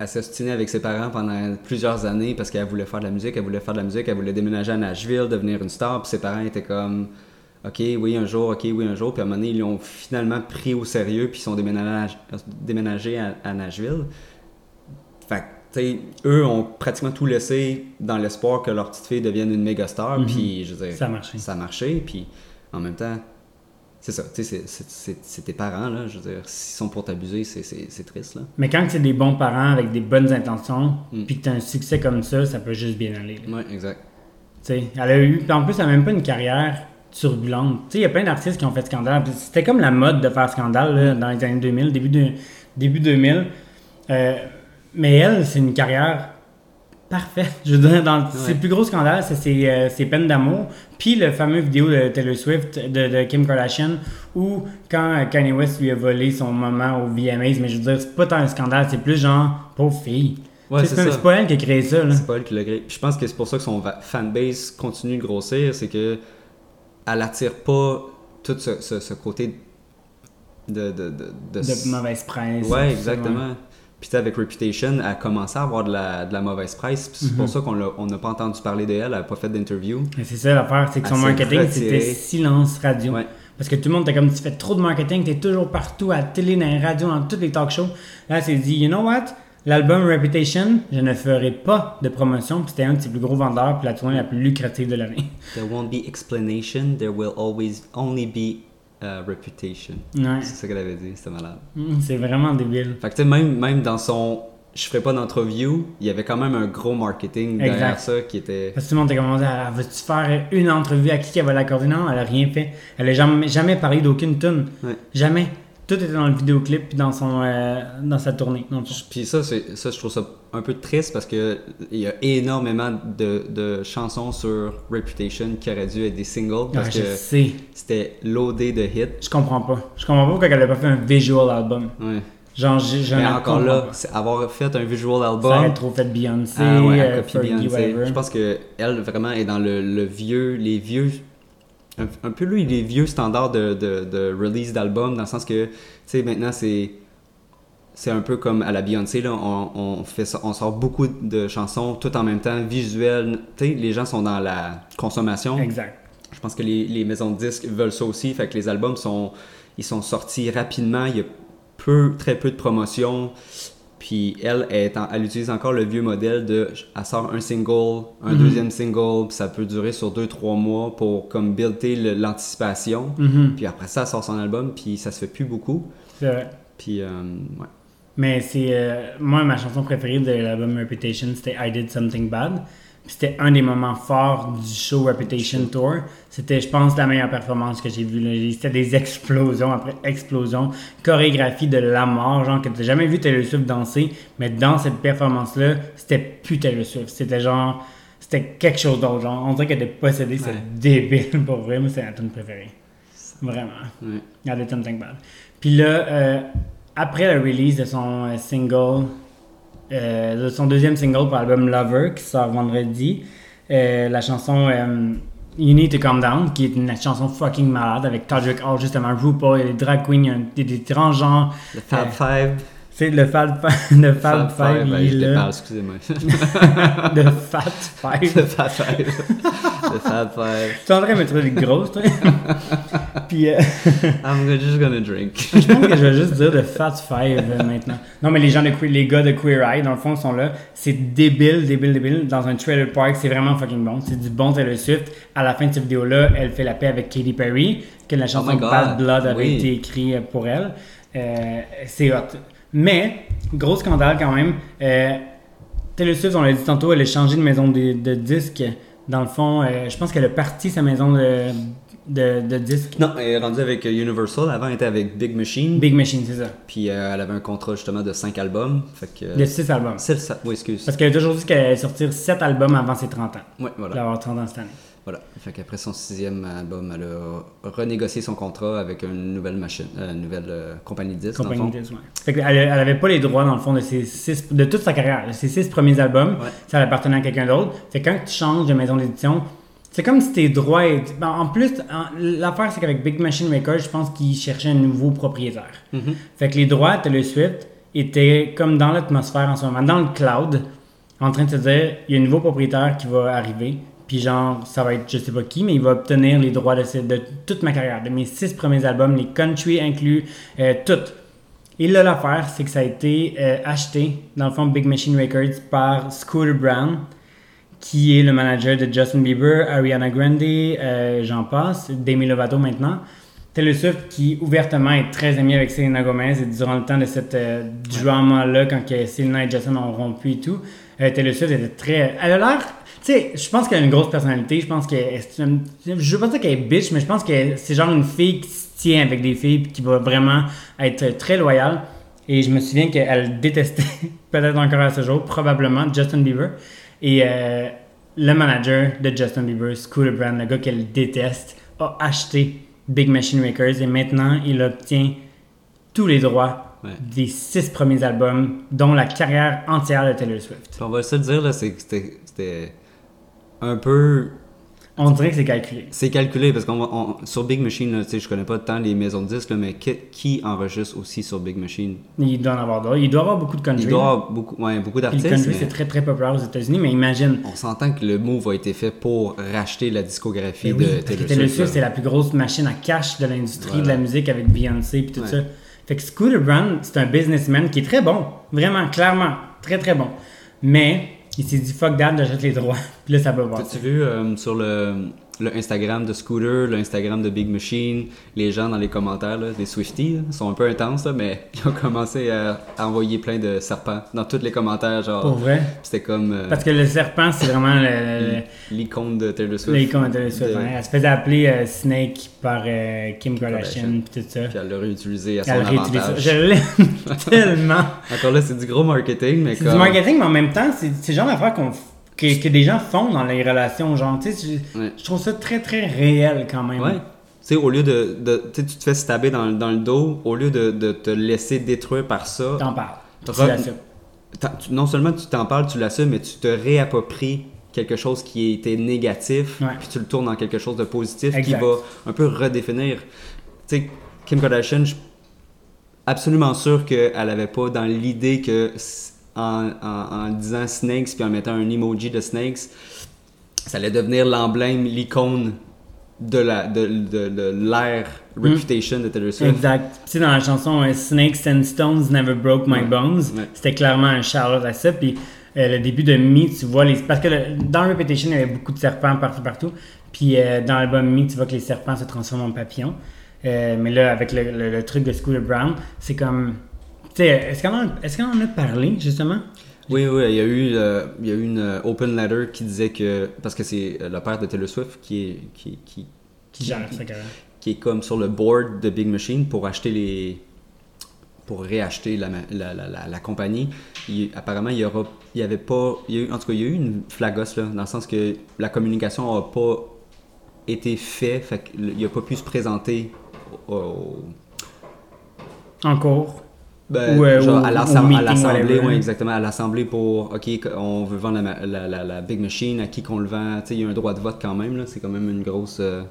elle avec ses parents pendant plusieurs années parce qu'elle voulait faire de la musique, elle voulait faire de la musique, elle voulait déménager à Nashville, devenir une star. Puis ses parents étaient comme, OK, oui, un jour, OK, oui, un jour. Puis à un moment donné, ils l'ont finalement pris au sérieux, puis ils sont déménagés, déménagés à, à Nashville. Fait que, tu sais, eux ont pratiquement tout laissé dans l'espoir que leur petite fille devienne une méga star. Mhm. Puis, je veux dire, Ça a marché. ça a marché, puis en même temps, c'est ça, tu sais, c'est- tes parents, là, je veux dire, s'ils sont pour t'abuser, c'est- triste, là. Mais quand c'est des bons parents avec des bonnes intentions, Mm. puis que tu as un succès comme ça, ça peut juste bien aller. là. Ouais, exact. Tu sais, elle a eu, en plus, elle n'a même pas une carrière turbulente. Tu sais, il y a plein d'artistes qui ont fait scandale. C'était comme la mode de faire scandale là, dans les années 2000, début, de, début 2000. Euh, mais elle, c'est une carrière parfaite. (laughs) Je veux dire, dans ses plus gros scandales, c'est ses, euh, peines d'amour. Puis le fameux vidéo de Taylor Swift, de, de Kim Kardashian, où quand euh, Kanye West lui a volé son moment au VMAs, mais je veux dire, c'est pas tant un scandale, c'est plus genre, pauvre fille. Ouais, c'est c'est ça. c'est pas elle qui a créé ça. Là. C'est pas elle qui l'a créé. Puis Je pense que c'est pour ça que son fanbase continue de grossir, c'est que elle attire pas tout ce, ce- ce côté de... de, de, de- De mauvaise presse. Ouais, exactement. Puis tu avec Reputation, elle a commencé à avoir de la, de la mauvaise presse. C'est pour Mhm. ça qu'on n'a pas entendu parler d'elle, elle n'a pas fait d'interview. C'est ça l'affaire, c'est que son marketing, c'était silence radio. Ouais. Parce que tout le monde était comme, tu fais trop de marketing, t'es toujours partout, à la télé, dans les radios, dans tous les talk shows. Là, elle s'est dit, you know what? L'album Reputation, je ne ferai pas de promotion. Puis c'était un de ses plus gros vendeurs, puis la tournée la plus lucrative de l'année. There won't be explanation, there will always only be uh, reputation. Ouais. C'est ça qu'elle avait dit, c'était malade. Hum, C'est vraiment débile. Fait que tu sais, même, même dans son je ferai pas d'entreview, il y avait quand même un gros marketing derrière ça qui était. Parce que tout le monde était comme, ah, veux-tu faire une entrevue à qui qui va l'accorder? Non, elle a rien fait. Elle a jamais, jamais parlé d'aucune tune. Ouais. Jamais. Tout était dans le vidéoclip puis dans, son, euh, dans sa tournée. Puis ça, c'est, ça, je trouve ça un peu triste parce que il y a énormément de, de chansons sur Reputation qui auraient dû être des singles parce Ah, je que c'était loadé de hits. Je comprends pas. Je comprends pas pourquoi elle a pas fait un visual album. Ouais. Genre, je Mais encore là, avoir fait un visual Ça album. aurait trop fait Beyoncé, Ah ouais, euh, Beyoncé. Je pense que elle vraiment est dans le, le vieux, les vieux, un, un peu lui les vieux standards de, de, de release d'album dans le sens que tu sais maintenant c'est c'est un peu comme à la Beyoncé là, on, on fait ça, on sort beaucoup de chansons tout en même temps, visuel. Tu sais, les gens sont dans la consommation. Exact. Je pense que les, les maisons de disques veulent ça aussi, fait que les albums sont ils sont sortis rapidement, il y a peu très peu de promotion. Puis elle, elle utilise encore le vieux modèle de elle sort un single, un Mhm. deuxième single, puis ça peut durer sur 2-3 mois pour comme builder l'anticipation. Mhm. Puis après ça, elle sort son album, puis ça se fait plus beaucoup. C'est vrai. Puis euh, ouais. Mais c'est. euh, moi, ma chanson préférée de l'album Reputation, c'était I Did Something Bad. C'était un des moments forts du show Reputation Tour. C'était, je pense, la meilleure performance que j'ai vue. C'était des explosions après explosions, chorégraphie de la mort, genre que t'as jamais vu Taylor Swift danser, mais dans cette performance-là, c'était plus Taylor Swift. C'était genre, c'était quelque chose d'autre. Genre, on dirait qu'elle était possédée, c'est Ouais. débile (laughs) pour vrai. Moi, c'est ma tune préférée. Vraiment. Ouais. Regardez Tom Think Bad. Puis là, euh, après le release de son euh, single, de son deuxième single pour l'album Lover, qui sort vendredi, euh, la chanson euh, You Need to Calm Down, qui est une chanson fucking malade avec Todrick Hall, justement, RuPaul, des drag queens, des, des transgenres. Le Fab Euh, Five. C'est le Fab, (laughs) le Fab, Five, ben, il je excusez-moi. (laughs) (laughs) Le Fat Five. Le Fab Five. Le Fab Five. Tu es en train de me trouver des grosses, toi? Puis, euh, (laughs) I'm just gonna drink. Je pense que je vais juste dire de Fat Five euh, maintenant. Non, mais les gens de Que- les gars de Queer Eye, dans le fond, sont là. C'est débile, débile, débile. Dans un trailer park, c'est vraiment fucking bon. C'est du bon Taylor Swift. À la fin de cette vidéo-là, elle fait la paix avec Katy Perry, que la chanson Oh God, Bad Blood avait oui. été écrite pour elle. Euh, c'est hot. Mais, gros scandale quand même. Euh, Taylor Swift, on l'a dit tantôt, elle a changé de maison de, de disques. Dans le fond, euh, je pense qu'elle a parti sa maison de, de, de disques. Non, elle est rendue avec Universal. Avant, elle était avec Big Machine. Big Machine, c'est ça. Puis euh, elle avait un contrat justement de 5 albums. Fait que. De six albums. c'est le sa- Oui, excuse. Parce qu'elle a toujours dit qu'elle allait sortir 7 albums avant ses 30 ans. Elle voilà. avoir 30 ans cette année. Voilà. Fait qu'après son sixième album, elle a renégocié son contrat avec une nouvelle machine, euh, une nouvelle euh, compagnie de disques. dans le Compagnie fond. de disques, ouais. Fait qu'elle elle avait pas les droits, dans le fond, de, ses six, de toute sa carrière. Ses six premiers albums, Ouais. ça appartenait à quelqu'un d'autre. Fait que quand tu changes de maison d'édition, c'est comme si tes droits... étaient- ben, en plus, l'affaire, c'est qu'avec Big Machine Records, je pense qu'ils cherchaient un nouveau propriétaire. Mhm. Fait que les droits de Taylor Swift étaient comme dans l'atmosphère en ce moment, dans le cloud, en train de se dire, il y a un nouveau propriétaire qui va arriver, puis genre, ça va être je sais pas qui, mais il va obtenir les droits de, ce- de toute ma carrière, de mes six premiers albums, les country inclus, euh, tout. Et là, l'affaire, c'est que ça a été euh, acheté, dans le fond, Big Machine Records, par Scooter Brown, qui est le manager de Justin Bieber, Ariana Grande, euh, j'en passe, Demi Lovato maintenant. Taylor Swift qui ouvertement est très amie avec Selena Gomez et durant le temps de cette euh, drama-là, quand que Selena et Justin ont rompu et tout, euh, Taylor Swift était très... Elle a l'air... Tu sais, je pense qu'elle a une grosse personnalité, je pense que... c'est une- Je veux pas dire qu'elle est bitch, mais je pense que c'est genre une fille qui se tient avec des filles puis qui va vraiment être très loyale. Et je me souviens qu'elle détestait, (laughs) peut-être encore à ce jour, probablement Justin Bieber. Et euh, le manager de Justin Bieber, Scooter Brand, le gars qu'elle déteste, a acheté Big Machine Records et maintenant il obtient tous les droits Ouais. des six premiers albums, dont la carrière entière de Taylor Swift. Puis on va se dire, là, c'est que c'était un peu. On dirait que c'est calculé. C'est calculé parce qu'on sur Big Machine, sais, je connais pas tant les maisons de disques, là, mais qui, qui enregistre aussi sur Big Machine? Il doit en avoir d'autres. Il doit avoir beaucoup de country. Il doit avoir beaucoup, ouais, beaucoup Puis le d'artistes. country, mais c'est très très populaire aux États-Unis, mais imagine. On s'entend que le move a été fait pour racheter la discographie Mais oui, de Taylor, Taylor Swift. Swift, c'est la plus grosse machine à cash de l'industrie Voilà. de la musique avec Beyoncé et tout Ouais. ça. Fait que Scooter Braun, c'est un businessman qui est très bon. Vraiment, clairement. Très, très bon. Mais il s'est dit fuck that, j'achète les droits. (laughs) Puis là, ça peut voir. T'as-tu vu euh, sur le, le Instagram de Scooter, le Instagram de Big Machine, les gens dans les commentaires, là, des Swifties, là, sont un peu intenses, là, mais (laughs) ils ont commencé à, à envoyer plein de serpents dans tous les commentaires. Genre, Pour vrai? c'était comme euh, Parce que le serpent, c'est vraiment l'icône de Taylor Swift. L'icône de Taylor Swift, De- hein. Elle se faisait appeler euh, Snake par euh, Kim Kardashian puis tout ça. Puis elle l'a réutilisé à son Elle avantage. Je l'aime (laughs) tellement. Encore là, c'est du gros marketing, mais C'est comme... du marketing, mais en même temps, c'est le genre d'affaires qu'on que, que des gens font dans les relations. Genre, tu sais, je, Ouais. je trouve ça très, très réel quand même. Ouais. Tu sais, au lieu de. de tu sais, tu te fais stabber dans, dans le dos, au lieu de, de te laisser détruire par ça, T'en parles. Tu tu- non seulement tu t'en parles, tu l'assumes, mais tu te réappropries quelque chose qui était négatif, Ouais. puis tu le tournes en quelque chose de positif Exact. qui va un peu redéfinir. Tu sais, Kim Kardashian, je suis absolument sûr qu'elle avait pas dans l'idée que en, en- en disant Snakes puis en mettant un emoji de Snakes, ça allait devenir l'emblème, l'icône de la de, de, de l'ère Reputation de Taylor Swift. Exact. Tu sais, dans la chanson euh, Snakes and Stones Never Broke My Ouais. Bones, Ouais. c'était clairement un shout à ça. Puis euh, le début de Me, tu vois les. Parce que le- dans Repetition, il y avait beaucoup de serpents partout, partout. Puis euh, dans l'album Me, tu vois que les serpents se transforment en papillons. Mais là, avec le, le- le truc de Scooter Brown, c'est comme. Est-ce qu'on en, en a parlé, justement? Oui, oui, il y a eu, euh, il y a eu une euh, open letter qui disait que. Parce que c'est euh, le père de Taylor Swift qui est. Qui, qui, Qui gère sa carrière. qui est comme sur le board de Big Machine pour acheter les. pour réacheter la, la, la, la, compagnie. Il- apparemment, il y aura. Il y avait pas. il y a eu- en tout cas, il y a eu une flagosse, là, dans le sens que la communication n'a pas été faite, fait qu'il n'a pas pu se présenter au- au, En cours. Ben, genre à l'assemblée, ouais, exactement, à l'assemblée pour, ok, on veut vendre la, la, la, la Big Machine, à qui qu'on le vend, tu sais, il y a un droit de vote quand même, là, c'est quand même une grosse... euh,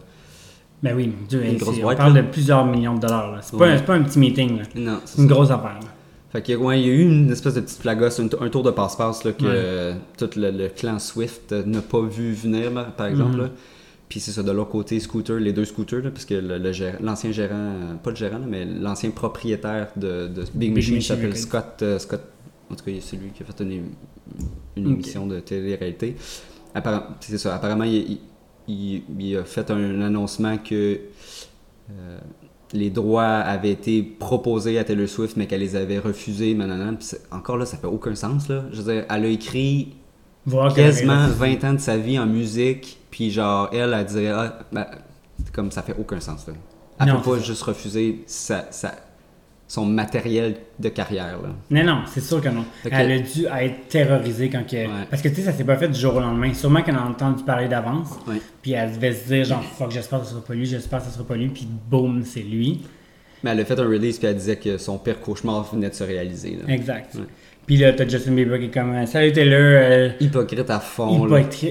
Ben oui, Dieu, Une grosse c'est- on boîte, parle là. de plusieurs millions de dollars. là. C'est pas, Ouais. un- c'est pas un petit meeting. là. Non, C'est une ça. grosse affaire. là. Fait que, ouais, il y a eu une espèce de petite flagosse, un, tour de passe-passe, là, que euh, tout le, le clan Swift n'a pas vu venir, par exemple, Mhm. là. Puis c'est ça, de l'autre côté, Scooter, les deux scooters, là, parce que l'ancien gérant, euh, pas le gérant, là, mais l'ancien propriétaire de, de Big Big Machine s'appelle. Scott, euh, Scott. En tout cas, c'est lui qui a fait une, une émission de télé-réalité. Apparem- c'est ça, apparemment, il, il- il a fait un annoncement que euh, les droits avaient été proposés à Taylor Swift, mais qu'elle les avait refusés. c'est- encore là, ça fait aucun sens. Là. Je veux dire, elle a écrit Voir quasiment avait- 20 ans de sa vie en musique, puis genre, elle, elle dirait, ah, ben, comme ça fait aucun sens. Là. Elle Non, peut pas ça. juste refuser sa, sa- son matériel de carrière. Là. Non, non, c'est sûr que non. Elle a dû être terrorisée quand que... Ouais. Parce que tu sais, ça s'est pas fait du jour au lendemain. Sûrement qu'elle a entendu parler d'avance. Ouais. Puis elle devait se dire, genre, fuck, j'espère que ce sera pas lui, j'espère que ce sera pas lui. Puis boum, c'est lui. Mais elle a fait un release, puis elle disait que son pire cauchemar venait de se réaliser. Là. Exact. Ouais. Puis là, t'as Justin Bieber qui est comme, euh, salut Taylor, euh, Hypocrite à fond.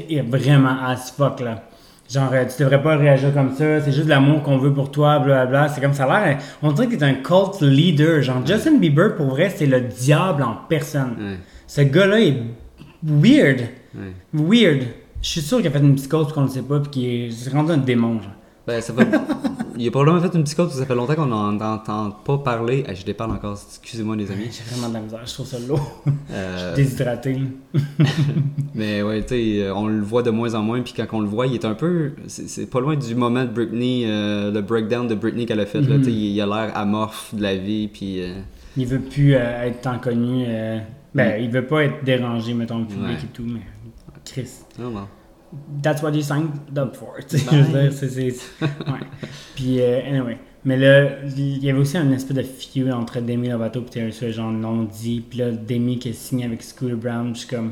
il là. vraiment as fuck là. Genre, euh, tu devrais pas réagir comme ça, c'est juste de l'amour qu'on veut pour toi, blablabla. C'est comme ça a l'air. On dirait que t'es un cult leader. Genre, Justin Bieber, pour vrai, c'est le diable en personne. Ouais, Ce gars-là est weird. ouais. Weird. Je suis sûr qu'il a fait une psychose qu'on ne sait pas, puis qu'il est rendu un démon. Genre. Ben, ça fait... Il a probablement fait une psychose, parce que ça fait longtemps qu'on n'en entend pas parler. Je déparle encore, excusez-moi les amis. J'ai vraiment de la misère, je trouve ça lourd. Euh, (laughs) Déshydraté. (laughs) mais ouais, tu sais, euh, on le voit de moins en moins, puis quand on le voit, il est un peu... C'est pas loin du moment de Britney, euh, le breakdown de Britney qu'elle a fait, là, Mhm. sais, il, a l'air amorphe de la vie, puis... euh, Il veut plus euh, être tant connu. ben, il veut pas être dérangé, mettons, le public Ouais. et tout, mais Chris. non, non. That's what you signed up for. (laughs) Puis, euh, anyway. Mais là, il y avait aussi un espèce de feud entre Demi Lovato et Taylor Swift, genre non dit. Puis là, Demi qui a signé avec Scooter Brown, je suis comme,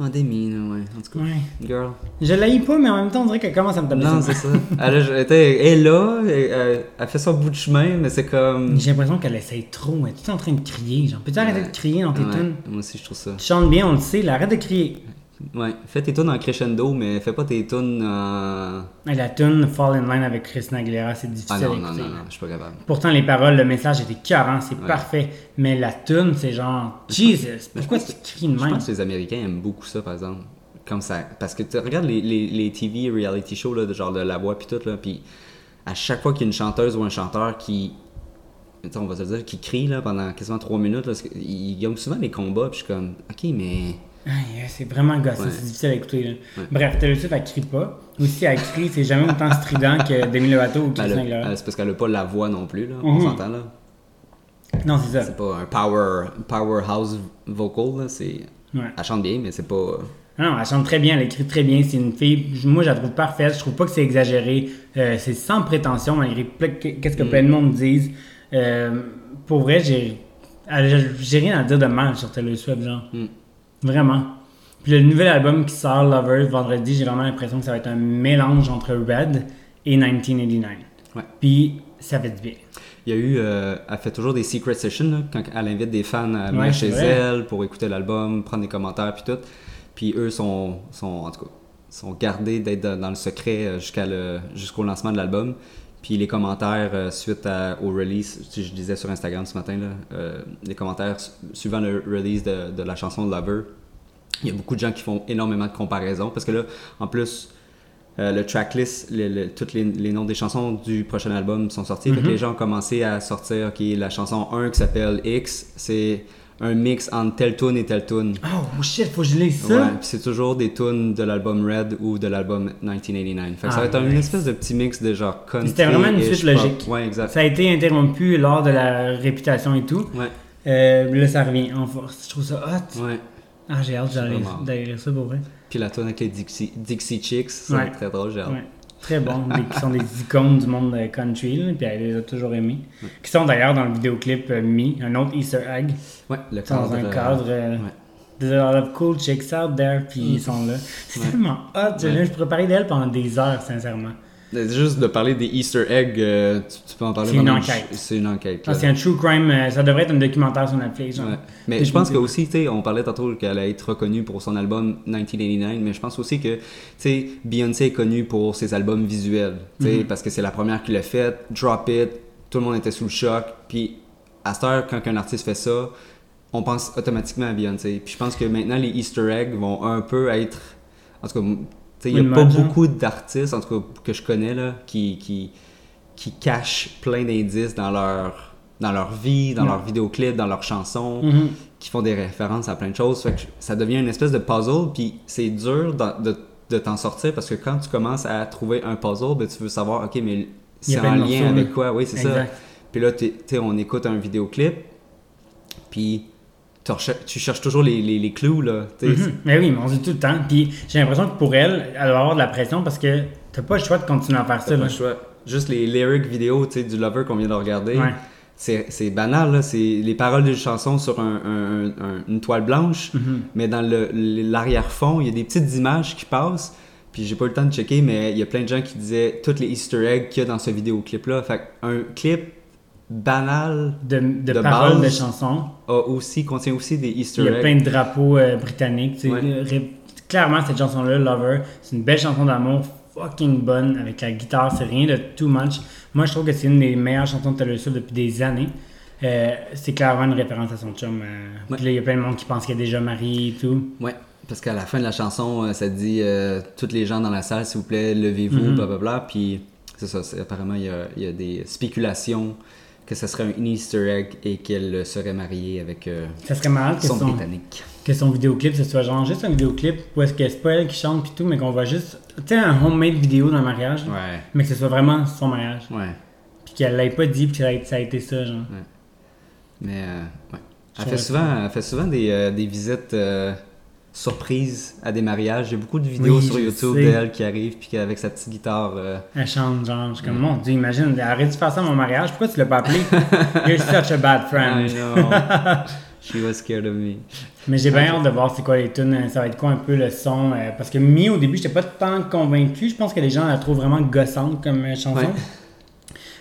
Ah, Demi, ouais, en tout cas. ouais. Girl. Je l'haïs pas, mais en même temps, on dirait qu'elle commence à me taper Non, c'est ça. Elle, est là, elle, elle- elle fait son bout de chemin, mais c'est comme... J'ai l'impression qu'elle essaye trop. Elle est tout en train de crier. Genre, peux-tu arrêter de crier dans tes Ouais, tunes? Moi aussi, je trouve ça. Tu chantes bien, on le sait, là, arrête de crier. Ouais, fais tes tunes en crescendo, mais fais pas tes tunes. Et la tune Fall in Line avec Christina Aguilera, c'est difficile Ah non, à non, écouter. non, non, je suis pas capable. Pourtant, les paroles, le message était carré, c'est Ouais. parfait. Mais la tune, c'est genre, Jesus, je pourquoi tu cries de Je même? pense que les Américains aiment beaucoup ça, par exemple. Comme ça. Parce que tu regardes les, les, les TV reality shows, là, de genre de la voix puis tout, là, puis à chaque fois qu'il y a une chanteuse ou un chanteur qui. On va se dire, qui crie là, pendant quasiment trois minutes, là, ils gagnent souvent les combats, puis je suis comme, ok, mais. C'est vraiment gossant, Ouais. c'est difficile à écouter. Ouais. Bref, Taylor Swift, elle crie pas. Ou si elle crie, c'est jamais autant strident que Demi Lovato ou a- Aguilera. elle- c'est parce qu'elle a pas la voix non plus, là, on Mhm. s'entend là. Non, c'est ça. C'est pas un power, powerhouse vocal, là. Ouais. Elle chante bien, mais c'est pas. Non, elle chante très bien, elle écrit très bien. C'est une fille, moi je la trouve parfaite. Je trouve pas que c'est exagéré. Euh, c'est sans prétention, malgré qu'est-ce que Mm. plein de monde disent. Euh, pour vrai, j'ai j'ai rien à dire de mal sur Taylor Swift, genre. Mm. Vraiment. Puis le nouvel album qui sort, Lovers, vendredi, j'ai vraiment l'impression que ça va être un mélange entre Red et 1989. Ouais. Puis ça fait du bien. Il y a eu, euh, elle fait toujours des secret sessions là, quand elle invite des fans à venir Ouais, chez vrai. elle pour écouter l'album, prendre des commentaires puis tout. Puis eux sont, sont en tout cas, sont gardés d'être dans, dans le secret euh, jusqu'à le, jusqu'au lancement de l'album. Puis les commentaires euh, suite à- au release, tu sais, je disais sur Instagram ce matin là, euh, les commentaires su- suivant le release de, de la chanson Lover, il y a beaucoup de gens qui font énormément de comparaisons parce que là, en plus, euh, le tracklist, le, le- tous les, les noms des chansons du prochain album sont sortis. Fait que Mhm. les gens ont commencé à sortir, ok, la chanson 1 qui s'appelle X, c'est un mix entre telle tune et telle tune. Oh shit, faut que je lise ça. Ouais, puis c'est toujours des tunes de l'album Red ou de l'album 1989. Fait que ça va Ah, être une nice. espèce de petit mix de genre country. C'était vraiment une suite logique. Ouais, exact. Ça a été interrompu lors de la réputation et tout. Ouais, Euh, là, ça revient en force. Je trouve ça hot. ouais. Ah, j'ai hâte d'aller lire ça pour vrai. Puis la tune avec les Dixie, Dixie Chicks, Ouais. être très drôle, j'ai hâte. Ouais. Très bon, qui sont des icônes du monde euh, country, là, puis elle les a toujours aimés. Qui sont d'ailleurs dans le vidéoclip euh, Me, un autre Easter egg, Ouais, le dans cadre. un euh, cadre. euh, ouais. There's a lot of cool chicks out there, puis ils sont là. C'est Ouais. tellement hot, je- Ouais. je pourrais parler d'elle pendant des heures, sincèrement. Euh, Juste de parler des Easter eggs, euh, tu, tu peux en parler C'est une enquête. C'est une enquête. Ah, c'est un true crime, euh, ça devrait être un documentaire sur Netflix. Ouais. Mais je pense que aussi, tu sais, on parlait tantôt qu'elle allait être reconnue pour son album 1989, mais je pense aussi que, tu sais, Beyoncé est connue pour ses albums visuels, tu sais, Mhm. parce que c'est la première qui l'a fait, Drop It, tout le monde était sous le choc, puis à cette heure, quand un artiste fait ça, on pense automatiquement à Beyoncé. Puis je pense que maintenant, les Easter eggs vont un peu être, en tout cas, il n'y a pas beaucoup d'artistes, en tout cas, que je connais, là, qui, qui, qui cachent plein d'indices dans leur, dans leur vie, dans leurs vidéoclips, dans leurs chansons Mhm. qui font des références à plein de choses. Fait que ça devient une espèce de puzzle, puis c'est dur d'en- de, de t'en sortir parce que quand tu commences à trouver un puzzle, ben, tu veux savoir, ok, mais c'est a en de lien avec quoi? Oui, c'est ça. Puis là, t'es- t'sais, on écoute un vidéoclip, puis tu cherches toujours les, les, les clous, là. Mhm. Mais oui, mais on se dit tout le temps. Puis j'ai l'impression que pour elle, elle doit avoir de la pression parce que t'as pas le choix de continuer à faire ça. pas là. le choix. Juste les lyrics vidéo du Lover qu'on vient de regarder. Ouais. C'est banal, là. C'est les paroles d'une chanson sur un- un- un- une toile blanche. Mhm. mais dans l'arrière-fond, il y a des petites images qui passent. Puis j'ai pas eu le temps de checker, mais il y a plein de gens qui disaient toutes les Easter eggs qu'il y a dans ce vidéoclip-là. Fait un clip banal De, de, De paroles base. de chansons. a aussi, contient aussi des Easter Il y a eggs. plein de drapeaux euh, britanniques. tu sais. Ouais. Le- ré- Clairement, cette chanson-là, Lover, c'est une belle chanson d'amour, fucking bonne, avec la guitare, c'est rien de too much. Moi, je trouve que c'est une des meilleures chansons de Taylor Swift depuis des années. Euh, c'est clairement une référence à son chum. euh. Ouais. Puis là, il y a plein de monde qui pense qu'elle est déjà mariée et tout. Ouais, parce qu'à la fin de la chanson, euh, ça dit toutes les gens dans la salle, s'il vous plaît, levez-vous, Mhm. blablabla. Puis c'est ça, apparemment, il y a, il y a des spéculations que ce serait un Easter egg et qu'elle serait mariée avec euh, Ça serait malade que son Britannique. que son vidéoclip, ce soit genre juste un vidéoclip où est-ce que c'est pas elle qui chante puis tout, mais qu'on voit juste, tu sais, un homemade vidéo d'un mariage, Ouais, mais que ce soit vraiment son mariage. ouais. Puis qu'elle l'ait pas dit puis que ça a, ça été ça, genre. Mais euh, ouais. Elle Ça fait souvent, elle fait souvent des, euh, des visites surprises à des mariages. J'ai beaucoup de vidéos Oui, sur YouTube d'elle qui arrive puis avec sa petite guitare. euh, Elle chante, genre, je suis comme, mon dieu, imagine, arrête de faire ça à mon mariage, pourquoi tu l'as pas appelé? You're such a bad friend. I know. (laughs) She was scared of me. Mais j'ai bien hâte de voir c'est quoi les tunes, euh, ça va être quoi un peu le son. euh, parce que Mi, au début, j'étais pas tant convaincu. Je pense que les gens la trouvent vraiment gossante comme euh, chanson.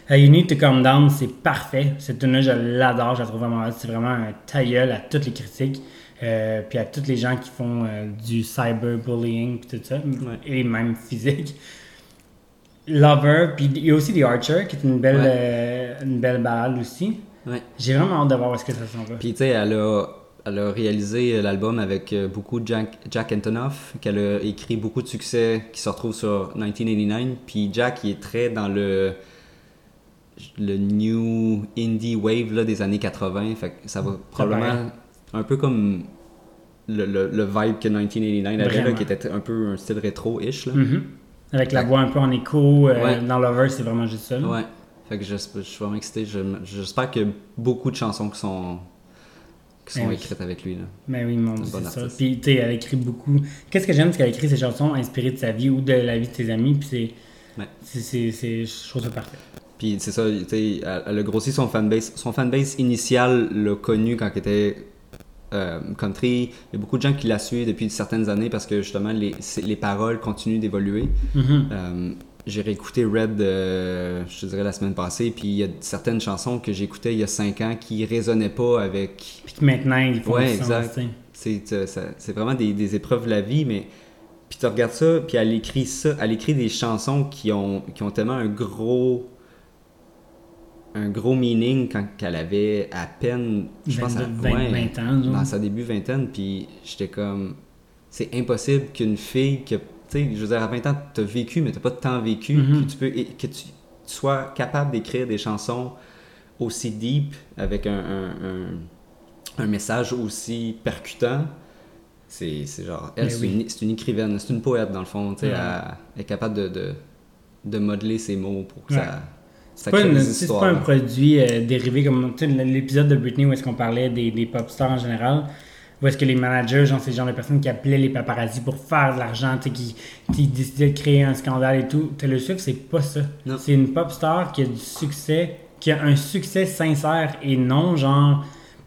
Ouais. You Need to Calm Down, c'est parfait. Cette tune-là, je l'adore, je la trouve vraiment. C'est vraiment un tailleul à toutes les critiques. Euh, puis à tous les gens qui font euh, du cyberbullying puis tout ça, et même (laughs) physique. Lover, puis il y a aussi The Archer, qui est une belle, Ouais. euh, une belle balade aussi. Ouais. J'ai vraiment hâte de voir où est-ce que ça s'en va. Puis tu sais, elle a, elle a réalisé l'album avec euh, beaucoup de Jack, Jack Antonoff, qu'elle a écrit beaucoup de succès qui se retrouvent sur 1989. Puis Jack, il est très dans le le new indie wave là, des années 80. Fait que ça va probablement un peu comme le, le, le vibe que 1989 avait, là, qui était un peu un style rétro-ish. là. Mhm. Avec la voix un peu en écho, euh, Ouais. dans Lover, c'est vraiment juste ça. Ouais. Fait que je, je suis vraiment excité. Je- J'espère qu'il y a beaucoup de chansons qui sont, qui sont oui. écrites avec lui. Là. Mais oui, mon c'est ça. Puis, tu sais, elle écrit beaucoup. Qu'est-ce que j'aime, c'est qu'elle écrit ses chansons inspirées de sa vie ou de la vie de ses amis. Puis, c'est. Ouais. c'est- Je trouve ça parfait. Puis c'est ça, tu sais, elle, elle a grossi son fanbase. Son fanbase initial l'a connu quand elle était euh, country. Il y a beaucoup de gens qui la suivent depuis certaines années parce que justement les, les paroles continuent d'évoluer. Mhm. Euh, j'ai réécouté Red, euh, je te dirais, la semaine passée, puis il y a certaines chansons que j'écoutais il y a 5 ans qui résonnaient pas avec... Puis que maintenant, ils font Ouais, exact. c'est vraiment des, des épreuves de la vie, mais... Puis tu regardes ça, puis elle écrit ça, elle écrit des chansons qui ont, qui ont tellement un gros... un gros meaning quand elle avait à peine, je pense, à, 22, 20, ouais, 20 ans, genre. dans sa début vingtaine, puis j'étais comme, c'est impossible qu'une fille que, tu sais, je veux dire, à 20 ans, t'as vécu, mais t'as pas tant vécu, Mhm. que tu peux, et que tu sois capable d'écrire des chansons aussi deep, avec un, un, un- un message aussi percutant. C'est genre, elle, c'est oui. une, une écrivaine, c'est une poète dans le fond, tu sais, Ouais. elle, elle est capable de, de, de modeler ses mots pour que Ouais. ça C'est pas, une- c'est pas un produit euh, dérivé comme l'épisode de Britney où est-ce qu'on parlait des, des pop stars en général. Ou est-ce que les managers, genre, c'est le genre de personnes qui appelaient les paparazzi pour faire de l'argent, tu sais, qui, qui décidaient de créer un scandale et tout. Taylor Swift, c'est pas ça. Non. C'est une pop star qui a du succès, qui a un succès sincère et non, genre,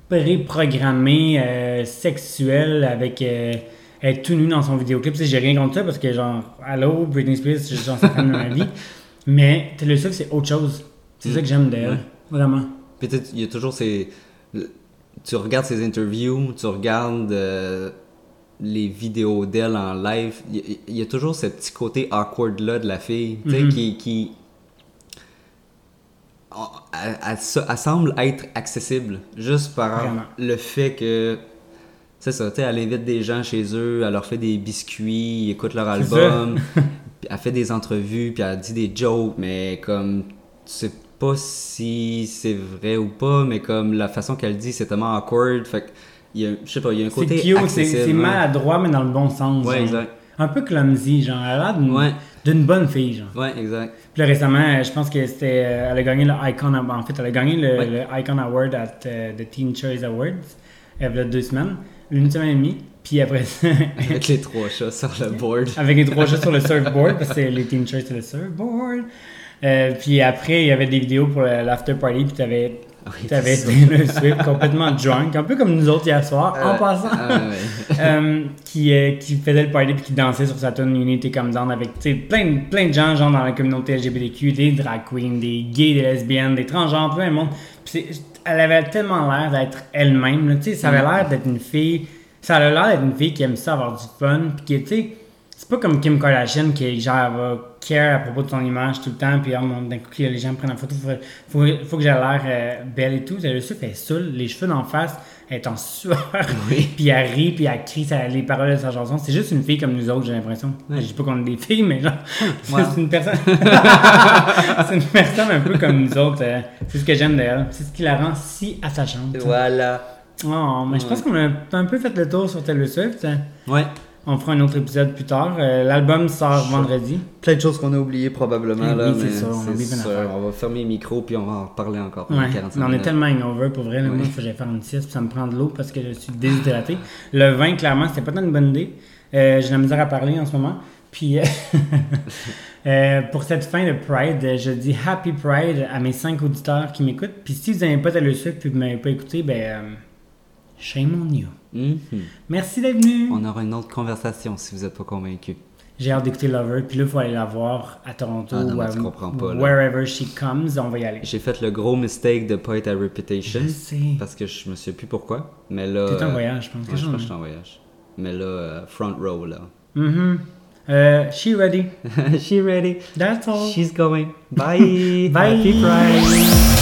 préprogrammé, euh, sexuel, avec euh, être tout nu dans son vidéoclip. Tu sais, j'ai rien contre ça parce que, genre, allô, Britney Spears, genre, ça fait de ma vie. (laughs) Mais Taylor Swift, c'est autre chose. C'est ça que j'aime d'elle. Ouais. Vraiment. Peut-être, il y a toujours ces. Tu regardes ses interviews, tu regardes euh, les vidéos d'elle en live, il y, a toujours ce petit côté awkward-là de la fille, tu sais, Mhm. qui. qui elle, elle se- elle semble être accessible juste par Vraiment. le fait que. C'est ça, tu sais, elle invite des gens chez eux, elle leur fait des biscuits, ils écoutent leur album, (laughs) puis elle fait des entrevues, puis elle dit des jokes, mais comme tu sais pas si c'est vrai ou pas, mais comme la façon qu'elle dit, c'est tellement awkward, fait que il y a, je sais pas, il y a un côté c'est c'est maladroit, mais dans le bon sens. Ouais, genre. exact. Un peu clumsy, genre. Elle a l'air d'une Ouais. bonne fille, genre. Ouais, exact. Puis là, récemment, je pense que c'était. euh, Elle a gagné le Icon. En fait, elle a gagné le, Ouais. le Icon Award at euh, the Teen Choice Awards. Il y a deux semaines. Une semaine et demie. Puis après ça. Avec les trois chats sur le (laughs) board. avec les trois chats sur le surfboard, parce que les Teen Choice, c'est le surfboard. Euh, puis après, il y avait des vidéos pour l'after party, puis t'avais. Oui, T'avais. Taylor Swift complètement drunk, un peu comme nous autres hier soir, en Euh, passant. ah, ouais. (laughs) Euh, qui, qui faisait le party puis qui dansait sur sa tune Unity Come Down avec plein, plein de gens genre dans la communauté LGBTQ, des drag queens, des gays, des lesbiennes, des transgenres, plein de monde. Puis elle avait tellement l'air d'être elle-même. tu sais, Ça avait l'air d'être une fille. Ça a l'air d'être une fille qui aime ça avoir du fun. Puis qui, tu sais, c'est pas comme Kim Kardashian qui genre va care à propos de son image tout le temps. Puis mon- d'un coup, les gens prennent la photo. Faut, faut, faut que j'ai l'air euh, belle et tout. Elle est saoule. Les cheveux d'en face, elle est en sueur. Oui. (laughs) puis elle rit, puis elle crie les paroles de sa chanson. C'est juste une fille comme nous autres, j'ai l'impression. Ouais. Je dis pas qu'on est des filles, mais genre, (laughs) c'est une personne. (laughs) c'est une personne un peu comme nous autres. euh, c'est ce que j'aime d'elle. C'est ce qui la rend si attachante. Voilà. Oh, mais je pense qu'on a un peu fait le tour sur Taylor Swift. Ouais. On fera un autre épisode plus tard. Euh, L'album sort vendredi. Plein de choses qu'on a oubliées probablement Oui, là, c'est ça, on oublié c'est sûr. d'affaires. On va fermer les micros puis on va en reparler encore pendant Ouais, 45 mais on est tellement hangover pour vrai. là. Moi, Oui. il faut que j'aille faire une sieste, puis ça me prend de l'eau parce que je suis déshydraté. Le vin, clairement, c'était pas tant une bonne idée. Euh, J'ai la misère à parler en ce moment. Puis, euh, (laughs) euh, pour cette fin de Pride, je dis Happy Pride à mes cinq auditeurs qui m'écoutent. Puis, si vous n'avez pas Taylor Swift puis vous ne m'avez pas écouté, ben, shame on you. Mhm. Merci d'être venu. On aura une autre conversation si vous n'êtes pas convaincu. J'ai hâte d'écouter Lover. Puis là, il faut aller la voir à Toronto Ah non, ou à tu comprends pas, là. wherever she comes. On va y aller. J'ai fait le gros mistake de pas être à Reputation Je sais. parce que je me souviens plus pourquoi. Mais là. T'es en euh, voyage, je pense. ouais, je pense que de je suis en voyage. Mais là, euh, front row là. Euh, she ready. (laughs) She ready. That's all. She's going. Bye. (laughs) Bye. Happy Pride.